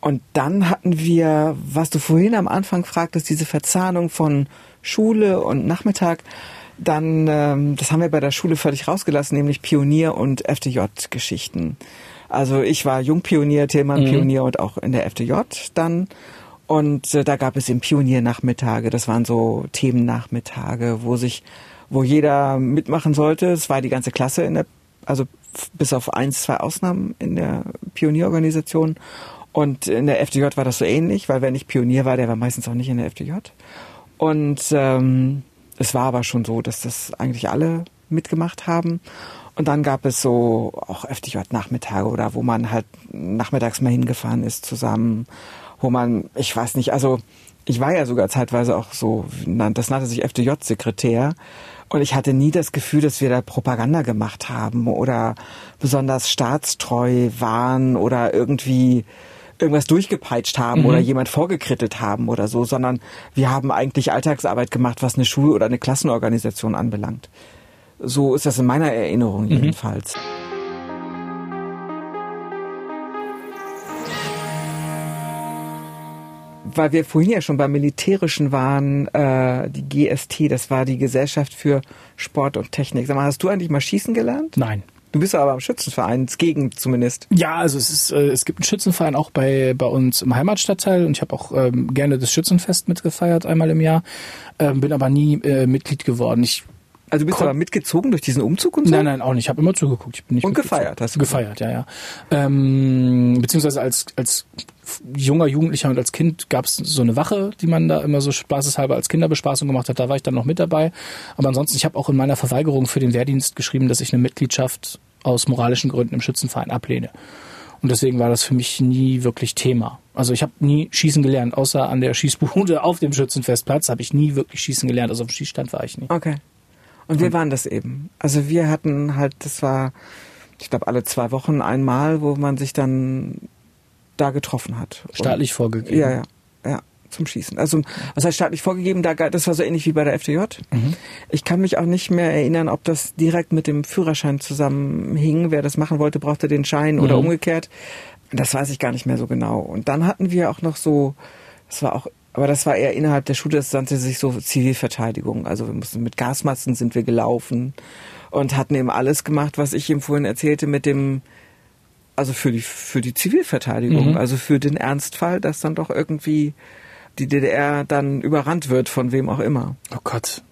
Speaker 2: Und dann hatten wir, was du vorhin am Anfang fragtest, diese Verzahnung von Schule und Nachmittag. Dann, ähm, das haben wir bei der Schule völlig rausgelassen, nämlich Pionier- und FDJ-Geschichten. Also ich war Jungpionier, Tillmann mhm. Pionier und auch in der FDJ dann. Und äh, da gab es eben Pioniernachmittage. Das waren so Themennachmittage, wo sich, wo jeder mitmachen sollte. Es war die ganze Klasse in der, also bis auf eins, zwei Ausnahmen in der Pionierorganisation. Und in der FDJ war das so ähnlich, weil wer nicht Pionier war, der war meistens auch nicht in der FDJ. Und ähm, es war aber schon so, dass das eigentlich alle mitgemacht haben. Und dann gab es so auch FDJ-Nachmittage oder wo man halt nachmittags mal hingefahren ist zusammen, wo man, ich weiß nicht, also ich war ja sogar zeitweise auch so, das nannte sich FDJ-Sekretär. Und ich hatte nie das Gefühl, dass wir da Propaganda gemacht haben oder besonders staatstreu waren oder irgendwie irgendwas durchgepeitscht haben
Speaker 3: Mhm.
Speaker 2: oder jemand vorgekrittelt haben oder so, sondern wir haben eigentlich Alltagsarbeit gemacht, was eine Schule oder eine Klassenorganisation anbelangt. So ist das in meiner
Speaker 3: Mhm.
Speaker 2: Erinnerung jedenfalls. Weil wir vorhin ja schon beim Militärischen waren, äh, die GST, das war die Gesellschaft für Sport und Technik. Sag mal, hast du eigentlich mal schießen gelernt?
Speaker 3: Nein.
Speaker 2: Du bist aber am Schützenverein, gegen zumindest.
Speaker 3: Ja, also es ist, äh, es gibt einen Schützenverein auch bei bei uns im Heimatstadtteil und ich habe auch ähm, gerne das Schützenfest mitgefeiert einmal im Jahr, ähm, bin aber nie äh, Mitglied geworden. Ich
Speaker 2: Also du bist
Speaker 3: Komm.
Speaker 2: aber mitgezogen durch diesen Umzug und so?
Speaker 3: Nein, nein, auch nicht. Ich habe immer zugeguckt. Ich bin nicht
Speaker 2: Und
Speaker 3: mitgezogen.
Speaker 2: gefeiert, hast du
Speaker 3: Gefeiert, ja, ja. Ähm, beziehungsweise als, als junger Jugendlicher und als Kind gab es so eine Wache, die man da immer so spaßeshalber als Kinderbespaßung gemacht hat. Da war ich dann noch mit dabei. Aber ansonsten, ich habe auch in meiner Verweigerung für den Wehrdienst geschrieben, dass ich eine Mitgliedschaft aus moralischen Gründen im Schützenverein ablehne. Und deswegen war das für mich nie wirklich Thema. Also ich habe nie schießen gelernt, außer an der Schießbude auf dem Schützenfestplatz habe ich nie wirklich schießen gelernt. Also auf dem Schießstand war ich nie.
Speaker 2: Okay. Und wir waren das eben. Also wir hatten halt, das war, ich glaube, alle zwei Wochen einmal, wo man sich dann da getroffen hat. Und-
Speaker 3: Staatlich vorgegeben.
Speaker 2: Ja, ja, ja, zum Schießen. Also, was heißt staatlich vorgegeben? Da, das war so ähnlich wie bei der FDJ.
Speaker 3: Mhm.
Speaker 2: Ich kann mich auch nicht mehr erinnern, ob das direkt mit dem Führerschein zusammenhing. Wer das machen wollte, brauchte den Schein oder
Speaker 3: Mhm.
Speaker 2: umgekehrt. Das weiß ich gar nicht mehr so genau. Und dann hatten wir auch noch so, das war auch, aber das war eher innerhalb der Schule, das nannte sich so Zivilverteidigung. Also wir mussten mit Gasmasken sind wir gelaufen und hatten eben alles gemacht, was ich ihm vorhin erzählte mit dem, also für die, für die Zivilverteidigung,
Speaker 3: Mhm.
Speaker 2: also für den Ernstfall, dass dann doch irgendwie die DDR dann überrannt wird von wem auch immer.
Speaker 3: Oh Gott.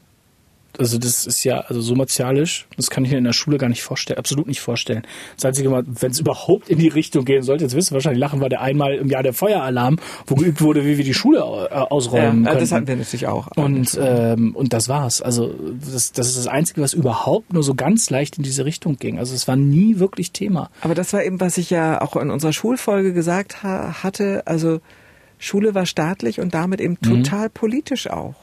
Speaker 3: Also das ist ja also so martialisch, das kann ich mir in der Schule gar nicht vorstellen, absolut nicht vorstellen. Das einzige Mal, wenn es überhaupt in die Richtung gehen sollte, jetzt du wahrscheinlich lachen, war der einmal im Jahr der Feueralarm, wo geübt wurde, wie wir die Schule äh, ausräumen
Speaker 2: Ja,
Speaker 3: können.
Speaker 2: das hatten wir natürlich auch.
Speaker 3: und ähm, und das war's. Also das, das ist das Einzige, was überhaupt nur so ganz leicht in diese Richtung ging. Also es war nie wirklich Thema.
Speaker 2: Aber das war eben, was ich ja auch in unserer Schulfolge gesagt ha hatte. Also Schule war staatlich und damit eben total politisch auch.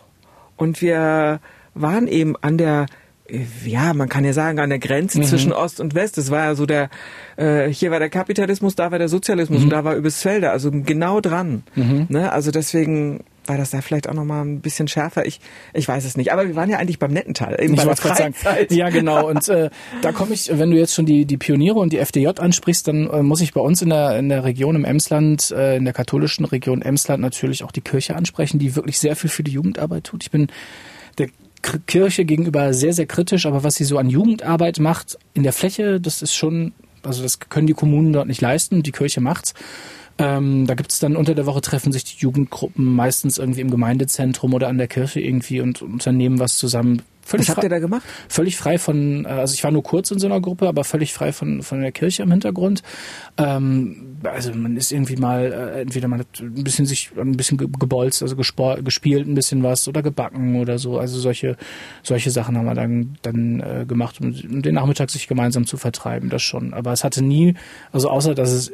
Speaker 2: Und wir waren eben an der, äh, ja, man kann ja sagen, an der Grenze zwischen Ost und West. Es war ja so der, äh, hier war der Kapitalismus, da war der Sozialismus und da war Übelsfelder, also genau dran. Ne? Also deswegen war das da vielleicht auch nochmal ein bisschen schärfer. Ich, ich weiß es nicht. Aber wir waren ja eigentlich beim netten Teil, eben bei
Speaker 3: Ich gerade sagen, ja genau. Und äh, da komme ich, wenn du jetzt schon die, die Pioniere und die FDJ ansprichst, dann äh, muss ich bei uns in der, in der Region im Emsland, äh, in der katholischen Region Emsland natürlich auch die Kirche ansprechen, die wirklich sehr viel für die Jugendarbeit tut. Ich bin der Kirche gegenüber sehr, sehr kritisch, aber was sie so an Jugendarbeit macht in der Fläche, das ist schon, also das können die Kommunen dort nicht leisten, die Kirche macht's. Ähm, da gibt's dann unter der Woche treffen sich die Jugendgruppen meistens irgendwie im Gemeindezentrum oder an der Kirche irgendwie und unternehmen was zusammen. Völlig
Speaker 2: Was habt
Speaker 3: frei-
Speaker 2: ihr da gemacht?
Speaker 3: völlig frei von, äh, also ich war nur kurz in so einer Gruppe, aber völlig frei von, von der Kirche im Hintergrund. Ähm, also man ist irgendwie mal, äh, entweder man hat ein bisschen sich, ein bisschen ge- gebolzt, also gespor, gespielt ein bisschen was oder gebacken oder so. Also solche, solche Sachen haben wir dann, dann äh, gemacht, um, um den Nachmittag sich gemeinsam zu vertreiben, das schon. Aber es hatte nie, also außer dass es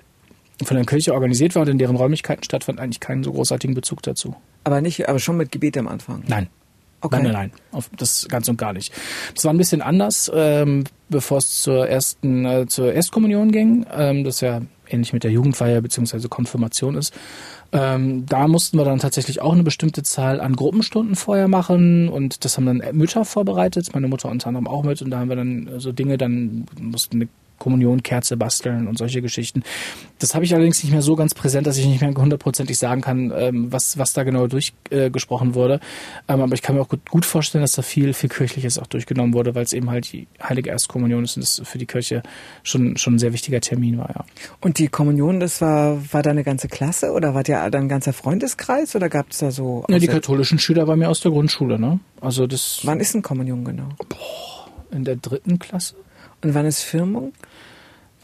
Speaker 3: von der Kirche organisiert war und in deren Räumlichkeiten stattfand, eigentlich keinen so großartigen Bezug dazu.
Speaker 2: Aber nicht, aber schon mit Gebet am Anfang.
Speaker 3: Nein.
Speaker 2: Okay.
Speaker 3: Nein, nein, nein. Das ganz und gar nicht. Das war ein bisschen anders, ähm, bevor es zur ersten, äh, zur Erstkommunion ging. Ähm, das ja ähnlich mit der Jugendfeier beziehungsweise Konfirmation ist. Ähm, da mussten wir dann tatsächlich auch eine bestimmte Zahl an Gruppenstunden vorher machen und das haben dann Mütter vorbereitet, meine Mutter unter anderem auch mit und da haben wir dann so Dinge, dann mussten eine Kommunion, Kerze basteln und solche Geschichten. Das habe ich allerdings nicht mehr so ganz präsent, dass ich nicht mehr hundertprozentig sagen kann, ähm, was, was da genau durchgesprochen äh, wurde. Ähm, aber ich kann mir auch gut, gut vorstellen, dass da viel, viel Kirchliches auch durchgenommen wurde, weil es eben halt die heilige Erstkommunion ist und das für die Kirche schon, schon ein sehr wichtiger Termin war, ja.
Speaker 2: Und die Kommunion, das war, war da eine ganze Klasse oder war dann ein ganzer Freundeskreis oder gab es da so?
Speaker 3: Ja, die katholischen Schüler bei mir aus der Grundschule, ne? Also das
Speaker 2: wann ist eine Kommunion genau?
Speaker 3: in der dritten Klasse,
Speaker 2: Und wann ist Firmung?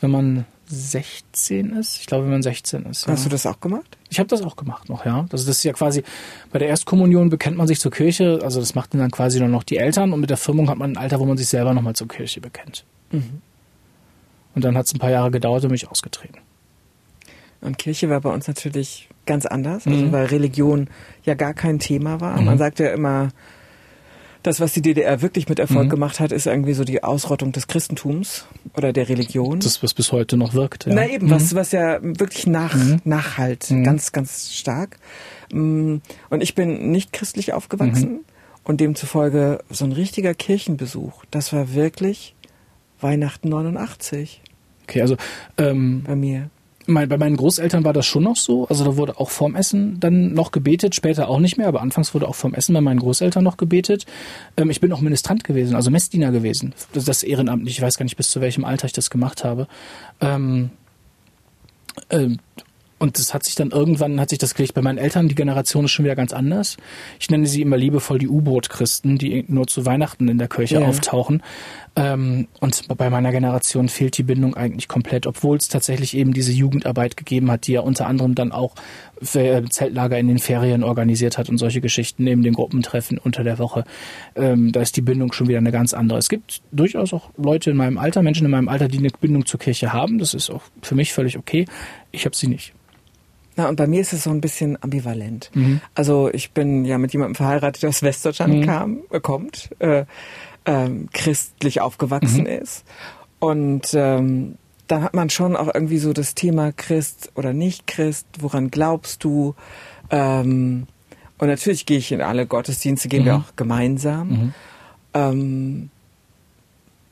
Speaker 3: Wenn man 16 ist. Ich glaube, wenn man 16 ist. Ja.
Speaker 2: Hast du das auch gemacht?
Speaker 3: Ich habe das auch gemacht noch, ja. Also das ist ja quasi, bei der Erstkommunion bekennt man sich zur Kirche, also das machten dann quasi nur noch die Eltern und mit der Firmung hat man ein Alter, wo man sich selber nochmal zur Kirche bekennt. Und dann hat es ein paar Jahre gedauert und bin ich ausgetreten.
Speaker 2: Und Kirche war bei uns natürlich ganz anders, also
Speaker 3: Mhm.
Speaker 2: weil Religion ja gar kein Thema war.
Speaker 3: Mhm.
Speaker 2: Man sagt ja immer, Das, was die DDR wirklich mit Erfolg
Speaker 3: Mhm.
Speaker 2: gemacht hat, ist irgendwie so die Ausrottung des Christentums oder der Religion.
Speaker 3: Das, was bis heute noch wirkt. Ja.
Speaker 2: Na eben, was, was ja wirklich nach,
Speaker 3: Mhm.
Speaker 2: nachhalt, ganz, ganz stark. Mm, Und ich bin nicht christlich aufgewachsen
Speaker 3: Mhm.
Speaker 2: und demzufolge so ein richtiger Kirchenbesuch, das war wirklich Weihnachten 89
Speaker 3: Okay, also ähm,
Speaker 2: bei mir.
Speaker 3: Mein, bei meinen Großeltern war das schon noch so. Also da wurde auch vorm Essen dann noch gebetet, später auch nicht mehr, aber anfangs wurde auch vorm Essen bei meinen Großeltern noch gebetet. Ähm, ich bin auch Ministrant gewesen, also Messdiener gewesen. Das, das Ehrenamt, ich weiß gar nicht, bis zu welchem Alter ich das gemacht habe. Ähm, ähm, und das hat sich dann irgendwann, hat sich das gelegt. Bei meinen Eltern, die Generation ist schon wieder ganz anders. Ich nenne sie immer liebevoll die U-Boot-Christen, die nur zu Weihnachten in der Kirche
Speaker 2: Ja.
Speaker 3: auftauchen. Ähm, und bei meiner Generation fehlt die Bindung eigentlich komplett, obwohl es tatsächlich eben diese Jugendarbeit gegeben hat, die ja unter anderem dann auch äh, Zeltlager in den Ferien organisiert hat und solche Geschichten neben den Gruppentreffen unter der Woche. Ähm, da ist die Bindung schon wieder eine ganz andere. Es gibt durchaus auch Leute in meinem Alter, Menschen in meinem Alter, die eine Bindung zur Kirche haben. Das ist auch für mich völlig okay. Ich habe sie nicht.
Speaker 2: Na, und bei mir ist es so ein bisschen ambivalent.
Speaker 3: Mhm.
Speaker 2: Also ich bin ja mit jemandem verheiratet, der aus Westdeutschland
Speaker 3: Mhm.
Speaker 2: kam, äh, kommt, äh, ähm, christlich aufgewachsen
Speaker 3: Mhm.
Speaker 2: ist. Und ähm, da hat man schon auch irgendwie so das Thema Christ oder nicht Christ, woran glaubst du? Ähm, und natürlich gehe ich in alle Gottesdienste, gehen wir
Speaker 3: Mhm.
Speaker 2: auch gemeinsam.
Speaker 3: Mhm.
Speaker 2: Ähm,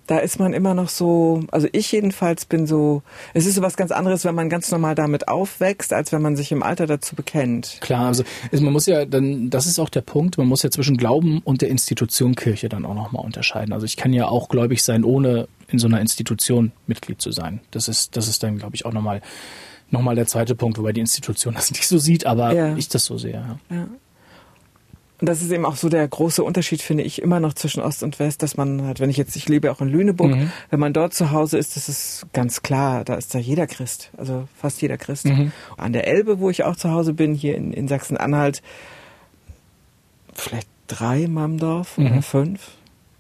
Speaker 2: da ist man immer noch so, also ich jedenfalls bin so, es ist so was ganz anderes, wenn man ganz normal damit aufwächst, als wenn man sich im Alter dazu bekennt.
Speaker 3: Klar, also man muss ja dann, das ist auch der Punkt, man muss ja zwischen Glauben und der Institution Kirche dann auch nochmal unterscheiden. Also ich kann ja auch gläubig sein, ohne in so einer Institution Mitglied zu sein. Das ist, das ist dann, glaube ich, auch nochmal noch mal der zweite Punkt, wobei die Institution das nicht so sieht, aber
Speaker 2: Ja.
Speaker 3: ich das so sehe. Ja.
Speaker 2: Ja. Und das ist eben auch so der große Unterschied, finde ich, immer noch zwischen Ost und West, dass man hat, wenn ich jetzt, ich lebe auch in Lüneburg,
Speaker 3: Mhm.
Speaker 2: wenn man dort zu Hause ist, das ist ganz klar, da ist da jeder Christ, also fast jeder Christ.
Speaker 3: Mhm.
Speaker 2: An der Elbe, wo ich auch zu Hause bin, hier in, in Sachsen-Anhalt, vielleicht drei in meinem Dorf oder
Speaker 3: Mhm.
Speaker 2: fünf.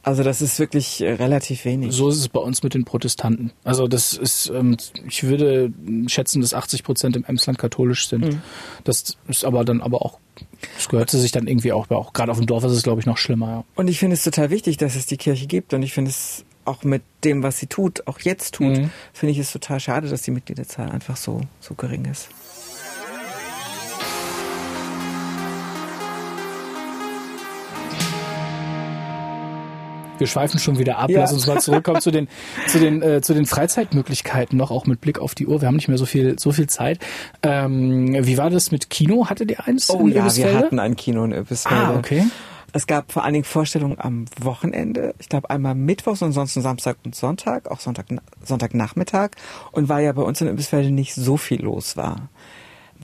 Speaker 2: Also das ist wirklich äh, relativ wenig.
Speaker 3: So ist es bei uns mit den Protestanten. Also das ist, ähm, ich würde schätzen, dass 80 Prozent im Emsland katholisch sind.
Speaker 2: Mhm.
Speaker 3: Das ist aber dann aber auch, das gehört sich dann irgendwie auch, auch gerade auf dem Dorf ist es, glaube ich, noch schlimmer. Ja.
Speaker 2: Und ich finde es total wichtig, dass es die Kirche gibt. Und ich finde es auch mit dem, was sie tut, auch jetzt tut,
Speaker 3: Mhm.
Speaker 2: finde ich es total schade, dass die Mitgliederzahl einfach so, so gering ist.
Speaker 3: Wir schweifen schon wieder ab.
Speaker 2: Ja.
Speaker 3: Lass uns mal zurückkommen zu den zu den äh, zu den Freizeitmöglichkeiten noch, auch mit Blick auf die Uhr. Wir haben nicht mehr so viel so viel Zeit. Ähm, wie war das mit Kino? Hattet ihr eins?
Speaker 2: Oh
Speaker 3: in
Speaker 2: ja, wir hatten ein Kino in Oebisfelde.
Speaker 3: Ah, okay.
Speaker 2: Es gab vor allen Dingen Vorstellungen am Wochenende. Ich glaube einmal Mittwochs und ansonsten Samstag und Sonntag, auch Sonntag, Sonntagnachmittag. Und weil ja bei uns in Oebisfelde nicht so viel los war,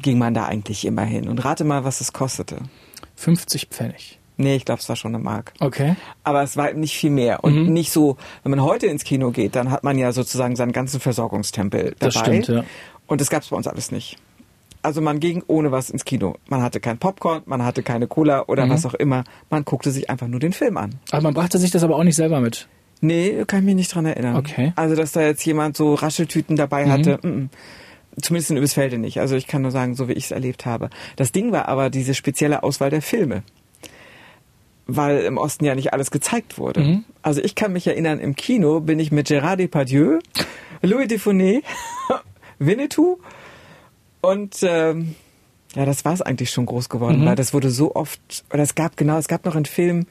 Speaker 2: ging man da eigentlich immer hin. Und rate mal, was es kostete.
Speaker 3: 50 Pfennig.
Speaker 2: Nee, ich glaube, es war schon eine Mark.
Speaker 3: Okay.
Speaker 2: Aber es war nicht viel mehr. Und
Speaker 3: Mhm.
Speaker 2: nicht so, wenn man heute ins Kino geht, dann hat man ja sozusagen seinen ganzen Versorgungstempel dabei.
Speaker 3: Das stimmt, ja.
Speaker 2: Und das gab's bei uns alles nicht. Also man ging ohne was ins Kino. Man hatte kein Popcorn, man hatte keine Cola oder
Speaker 3: Mhm.
Speaker 2: was auch immer. Man guckte sich einfach nur den Film an.
Speaker 3: Aber man brachte sich das aber auch nicht selber mit.
Speaker 2: Nee, kann ich mich nicht dran erinnern.
Speaker 3: Okay.
Speaker 2: Also, dass da jetzt jemand so Rascheltüten dabei
Speaker 3: Mhm.
Speaker 2: hatte, mm, mm. zumindest in Übisfelde nicht. Also ich kann nur sagen, so wie ich es erlebt habe. Das Ding war aber diese spezielle Auswahl der Filme. Weil im Osten ja nicht alles gezeigt wurde.
Speaker 3: Mhm.
Speaker 2: Also ich kann mich erinnern, im Kino bin ich mit Gérard Depardieu, Louis Defonet, Winnetou und ähm, ja, das war es eigentlich schon groß geworden,
Speaker 3: Mhm.
Speaker 2: weil das wurde so oft, oder es gab genau, es gab noch einen Film,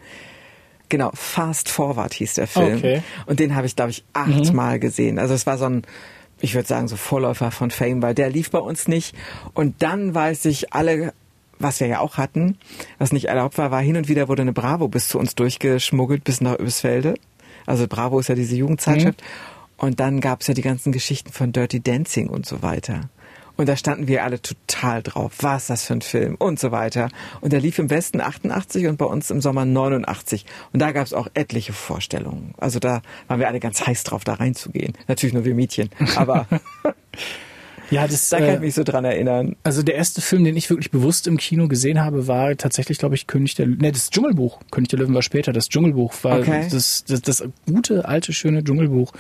Speaker 2: genau, Fast Forward hieß der Film.
Speaker 3: Okay.
Speaker 2: Und den habe ich, glaube ich, achtmal gesehen. Also es war so ein, ich würde sagen, so Vorläufer von Fame, weil der lief bei uns nicht. Und dann weiß ich, alle, was wir ja auch hatten, was nicht erlaubt war, war hin und wieder wurde eine Bravo bis zu uns durchgeschmuggelt, bis nach Öbisfelde. Also Bravo ist ja diese Jugendzeitschrift. Und dann gab es ja die ganzen Geschichten von Dirty Dancing und so weiter. Und da standen wir alle total drauf. Was ist das für ein Film? Und so weiter. Und der lief im Westen 88 und bei uns im Sommer 89. Und da gab es auch etliche Vorstellungen. Also da waren wir alle ganz heiß drauf, da reinzugehen. Natürlich nur wir Mädchen. Aber
Speaker 3: Ja, das,
Speaker 2: da kann
Speaker 3: äh,
Speaker 2: ich mich so dran erinnern.
Speaker 3: Also der erste Film, den ich wirklich bewusst im Kino gesehen habe, war tatsächlich, glaube ich, König der, ne, das Dschungelbuch. König der Löwen war später. Das Dschungelbuch war
Speaker 2: Okay.
Speaker 3: das, das, das gute, alte, schöne Dschungelbuch.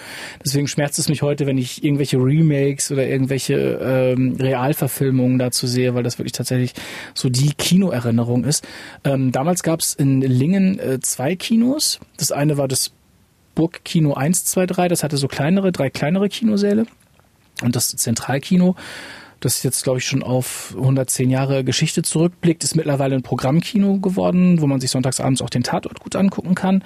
Speaker 3: Deswegen schmerzt es mich heute, wenn ich irgendwelche Remakes oder irgendwelche ähm, Realverfilmungen dazu sehe, weil das wirklich tatsächlich so die Kinoerinnerung ist. Ähm, damals gab es in Lingen äh, zwei Kinos. Das eine war das Burgkino 1, 2, 3. Das hatte so kleinere, drei kleinere Kinosäle. Und das Zentralkino, das jetzt, glaube ich, schon auf 110 Jahre Geschichte zurückblickt, ist mittlerweile ein Programmkino geworden, wo man sich sonntagsabends auch den Tatort gut angucken kann.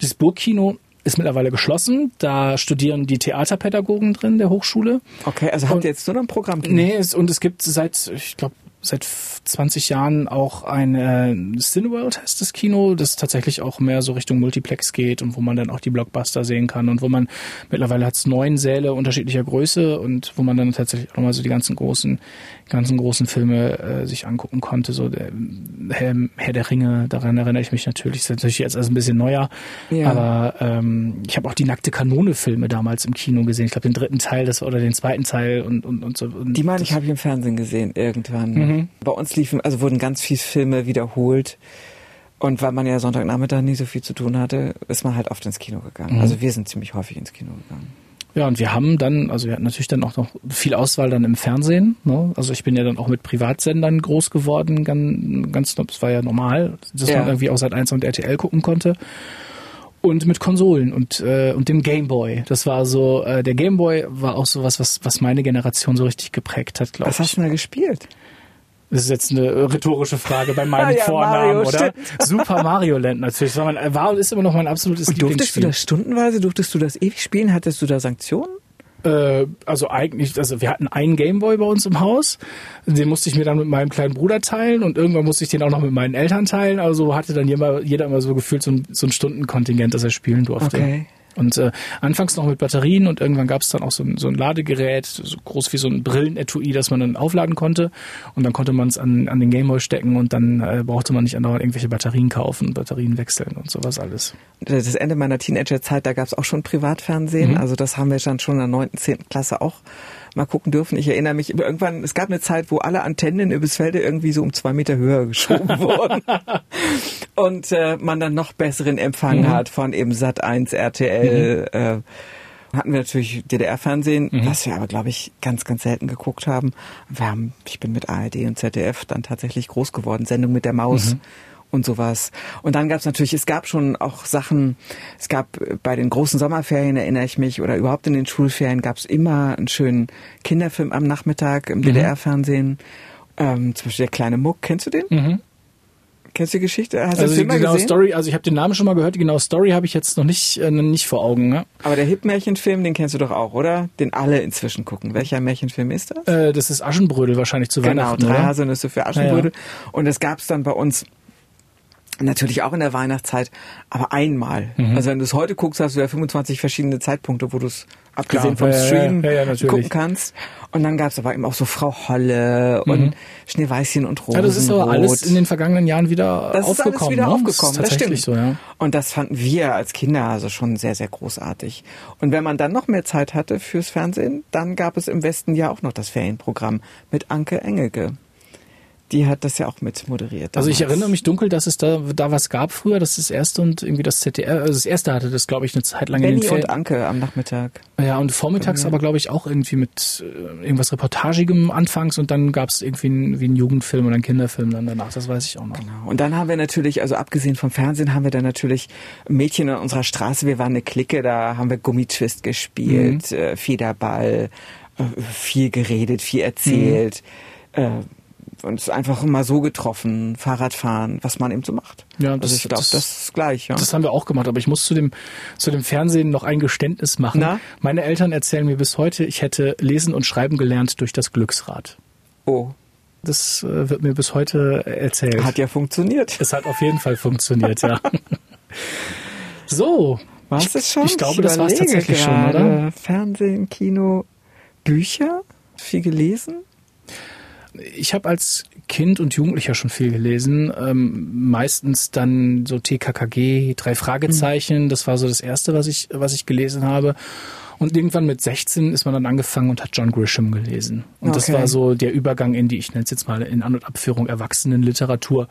Speaker 3: Das Burgkino ist mittlerweile geschlossen. Da studieren die Theaterpädagogen drin der Hochschule.
Speaker 2: Okay, also habt ihr jetzt nur noch ein Programm?
Speaker 3: Nee, es, und es gibt seit, ich glaube, seit 20 Jahren auch ein äh, Cineworld heißt das Kino, das tatsächlich auch mehr so Richtung Multiplex geht und wo man dann auch die Blockbuster sehen kann und wo man mittlerweile hat es neun Säle unterschiedlicher Größe und wo man dann tatsächlich auch nochmal so die ganzen großen, ganzen großen Filme äh, sich angucken konnte. So der Herr, Herr der Ringe, daran erinnere ich mich natürlich. Ist natürlich jetzt also ein bisschen neuer,
Speaker 2: Ja.
Speaker 3: aber ähm, ich habe auch die nackte Kanone-Filme damals im Kino gesehen. Ich glaube den dritten Teil, das oder den zweiten Teil und und und so. Und
Speaker 2: Die meine ich habe ich im Fernsehen gesehen irgendwann.
Speaker 3: Mhm.
Speaker 2: Bei uns liefen, also wurden ganz viele Filme wiederholt. Und weil man ja Sonntagnachmittag nie so viel zu tun hatte, ist man halt oft ins Kino gegangen.
Speaker 3: Mhm.
Speaker 2: Also wir sind ziemlich häufig ins Kino gegangen.
Speaker 3: Ja, und wir haben dann, also wir hatten natürlich dann auch noch viel Auswahl dann im Fernsehen. Ne? Also ich bin ja dann auch mit Privatsendern groß geworden, ganz, ganz das war ja normal, dass
Speaker 2: Ja.
Speaker 3: man irgendwie auch seit 1 und RTL gucken konnte. Und mit Konsolen und, äh, und dem Gameboy. Das war so, äh, der Gameboy war auch so was, was, was meine Generation so richtig geprägt hat, glaube
Speaker 2: Was hast
Speaker 3: ich.
Speaker 2: du denn da gespielt?
Speaker 3: Das ist jetzt eine rhetorische Frage bei meinem
Speaker 2: Ja,
Speaker 3: Vornamen,
Speaker 2: Mario,
Speaker 3: oder? Super Mario Land natürlich. Das war, mein, war und ist immer noch mein absolutes
Speaker 2: Und durftest du das stundenweise? Durftest du das ewig spielen? Hattest du da Sanktionen?
Speaker 3: Äh, also eigentlich, also wir hatten einen Gameboy bei uns im Haus, den musste ich mir dann mit meinem kleinen Bruder teilen und irgendwann musste ich den auch noch mit meinen Eltern teilen. Also hatte dann jeder, jeder immer so gefühlt so ein, so ein Stundenkontingent, das er spielen durfte.
Speaker 2: Okay.
Speaker 3: Und äh, anfangs noch mit Batterien und irgendwann gab es dann auch so ein, so ein Ladegerät, so groß wie so ein Brillenetui, das man dann aufladen konnte. Und dann konnte man es an, an den Gameboy stecken und dann äh, brauchte man nicht andauernd irgendwelche Batterien kaufen, Batterien wechseln und sowas alles.
Speaker 2: Das Ende meiner Teenagerzeit, da gab es auch schon Privatfernsehen.
Speaker 3: Mhm.
Speaker 2: Also das haben wir dann schon in der 9., 10. Klasse auch mal gucken dürfen. Ich erinnere mich, irgendwann, es gab eine Zeit, wo alle Antennen übers Felde irgendwie so um zwei Meter höher geschoben wurden. Und äh, man dann noch besseren Empfang
Speaker 3: Mhm.
Speaker 2: hat von eben Sat 1, RTL. Äh, hatten wir natürlich DDR-Fernsehen,
Speaker 3: Mhm.
Speaker 2: was wir aber, glaube ich, ganz, ganz selten geguckt haben. Wir haben, ich bin mit ARD und ZDF dann tatsächlich groß geworden. Sendung mit der Maus
Speaker 3: Mhm.
Speaker 2: Und sowas. Und dann gab es natürlich, es gab schon auch Sachen, es gab bei den großen Sommerferien, erinnere ich mich, oder überhaupt in den Schulferien gab es immer einen schönen Kinderfilm am Nachmittag im DDR-Fernsehen. Ähm, zum Beispiel der kleine Muck, kennst du den?
Speaker 3: Mhm.
Speaker 2: Kennst du die Geschichte? Hast du
Speaker 3: Also
Speaker 2: den
Speaker 3: die
Speaker 2: gesehen?
Speaker 3: Story, also ich habe den Namen schon mal gehört, die genaue Story habe ich jetzt noch nicht, äh, nicht vor Augen. Ne?
Speaker 2: Aber der Hip-Märchenfilm, den kennst du doch auch, oder? Den alle inzwischen gucken. Welcher Märchenfilm ist das?
Speaker 3: Äh, das ist Aschenbrödel wahrscheinlich zu
Speaker 2: Genau,
Speaker 3: Weihnachten,
Speaker 2: drei
Speaker 3: oder?
Speaker 2: Haselnüsse für Aschenbrödel. Und das gab's dann bei uns natürlich auch in der Weihnachtszeit, aber einmal.
Speaker 3: Mhm.
Speaker 2: Also wenn du es heute guckst, hast du ja 25 verschiedene Zeitpunkte, wo du es abgesehen
Speaker 3: Klar,
Speaker 2: vom
Speaker 3: ja,
Speaker 2: Stream
Speaker 3: ja, ja,
Speaker 2: gucken kannst. Und dann gab's aber eben auch so Frau Holle und Schneeweißchen und.
Speaker 3: Mhm. Ja, das ist aber alles in den vergangenen Jahren wieder
Speaker 2: Das ist
Speaker 3: aufgekommen.
Speaker 2: alles wieder
Speaker 3: ne?
Speaker 2: aufgekommen,
Speaker 3: das
Speaker 2: das
Speaker 3: ist
Speaker 2: stimmt.
Speaker 3: so, ja.
Speaker 2: Und das fanden wir als Kinder also schon sehr, sehr großartig. Und wenn man dann noch mehr Zeit hatte fürs Fernsehen, dann gab es im Westen ja auch noch das Ferienprogramm mit Anke Engelke. Die hat das ja auch mit moderiert.
Speaker 3: Also ich
Speaker 2: damals.
Speaker 3: erinnere mich dunkel, dass es da, da was gab früher, dass das erste und irgendwie das ZDR, also das erste hatte das, glaube ich, eine Zeit lang in
Speaker 2: Benny
Speaker 3: den
Speaker 2: und
Speaker 3: Ferien.
Speaker 2: Anke am Nachmittag.
Speaker 3: Ja, und vormittags aber, glaube ich, auch irgendwie mit äh, irgendwas Reportagigem anfangs und dann gab es irgendwie einen, wie einen Jugendfilm oder einen Kinderfilm dann danach, das weiß ich auch noch.
Speaker 2: Genau. Und dann haben wir natürlich, also abgesehen vom Fernsehen, haben wir dann natürlich Mädchen in unserer Straße. Wir waren eine Clique, da haben wir Gummitwist gespielt, äh, Federball, äh, viel geredet, viel erzählt. Äh, uns einfach mal so getroffen, Fahrradfahren, was man eben so macht.
Speaker 3: Ja,
Speaker 2: also
Speaker 3: das-
Speaker 2: ich glaube,
Speaker 3: das-
Speaker 2: das, ist gleich. Ja.
Speaker 3: Das haben wir auch gemacht, aber ich muss zu dem, zu dem Fernsehen noch ein Geständnis machen.
Speaker 2: Na?
Speaker 3: Meine Eltern erzählen mir bis heute, ich hätte lesen und schreiben gelernt durch das Glücksrad.
Speaker 2: oh,
Speaker 3: Das äh, wird mir bis heute erzählt.
Speaker 2: hat ja funktioniert.
Speaker 3: Es hat auf jeden Fall funktioniert, ja. so. Ich,
Speaker 2: das schon?
Speaker 3: Ich glaube, das war es tatsächlich schon,
Speaker 2: gerade.
Speaker 3: oder?
Speaker 2: Fernsehen, Kino, Bücher, viel gelesen.
Speaker 3: Ich habe als Kind und Jugendlicher schon viel gelesen. Ähm, meistens dann so TKKG, drei Fragezeichen. Das war so das erste, was ich, was ich gelesen habe. Und irgendwann mit 16 ist man dann angefangen und hat John Grisham gelesen. Und okay. das war so der Übergang in die, ich nenne es jetzt mal in An- und Abführung Erwachsenenliteratur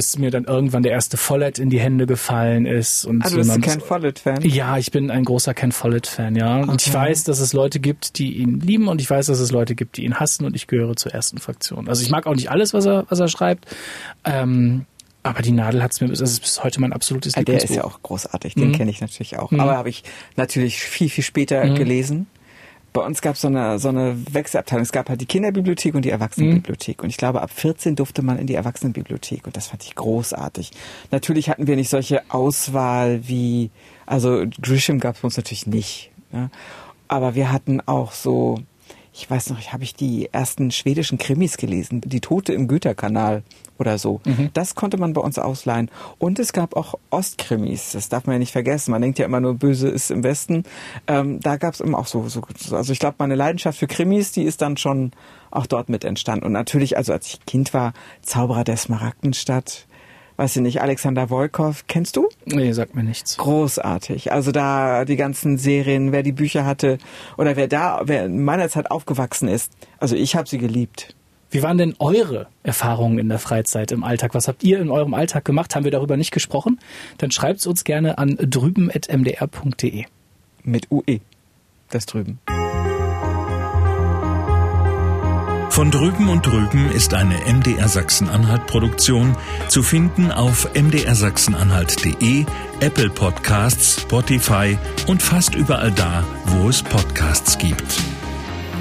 Speaker 3: bis mir dann irgendwann der erste Follett in die Hände gefallen ist. Und
Speaker 2: ah, du bist ein Ken Follett-Fan?
Speaker 3: Ja, ich bin ein großer Ken Follett-Fan, ja. Okay. Und ich weiß, dass es Leute gibt, die ihn lieben und ich weiß, dass es Leute gibt, die ihn hassen und ich gehöre zur ersten Fraktion. Also ich mag auch nicht alles, was er, was er schreibt. Ähm, aber die Nadel hat es mir, das ist bis heute mein absolutes
Speaker 2: ja, Der ist ja auch großartig, den mhm. kenne ich natürlich auch. Mhm. Aber habe ich natürlich viel, viel später mhm. gelesen bei uns gab es so eine, so eine Wechselabteilung. Es gab halt die Kinderbibliothek und die Erwachsenenbibliothek. Mhm. Und ich glaube, ab 14 durfte man in die Erwachsenenbibliothek. Und das fand ich großartig. Natürlich hatten wir nicht solche Auswahl wie, also Grisham gab es bei uns natürlich nicht. Ne? Aber wir hatten auch so, ich weiß noch, habe ich die ersten schwedischen Krimis gelesen. Die Tote im Güterkanal oder so. Mhm. Das konnte man bei uns ausleihen. Und es gab auch Ostkrimis, das darf man ja nicht vergessen. Man denkt ja immer nur, böse ist im Westen. Ähm, da gab es immer auch so, so also ich glaube, meine Leidenschaft für Krimis, die ist dann schon auch dort mit entstanden. Und natürlich, also als ich Kind war, Zauberer der Smaragdenstadt, weiß ich nicht, Alexander Wolkow, kennst du?
Speaker 3: Nee, sagt mir nichts.
Speaker 2: Großartig. Also da die ganzen Serien, wer die Bücher hatte oder wer da, wer in meiner Zeit aufgewachsen ist. Also ich habe sie geliebt.
Speaker 3: Wie waren denn eure Erfahrungen in der Freizeit im Alltag? Was habt ihr in eurem Alltag gemacht? Haben wir darüber nicht gesprochen? Dann schreibt es uns gerne an drüben.mdr.de.
Speaker 2: Mit UE. Das drüben.
Speaker 1: Von drüben und drüben ist eine MDR Sachsen-Anhalt Produktion zu finden auf mdrsachsenanhalt.de, Apple Podcasts, Spotify und fast überall da, wo es Podcasts gibt.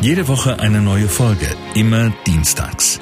Speaker 1: Jede Woche eine neue Folge, immer dienstags.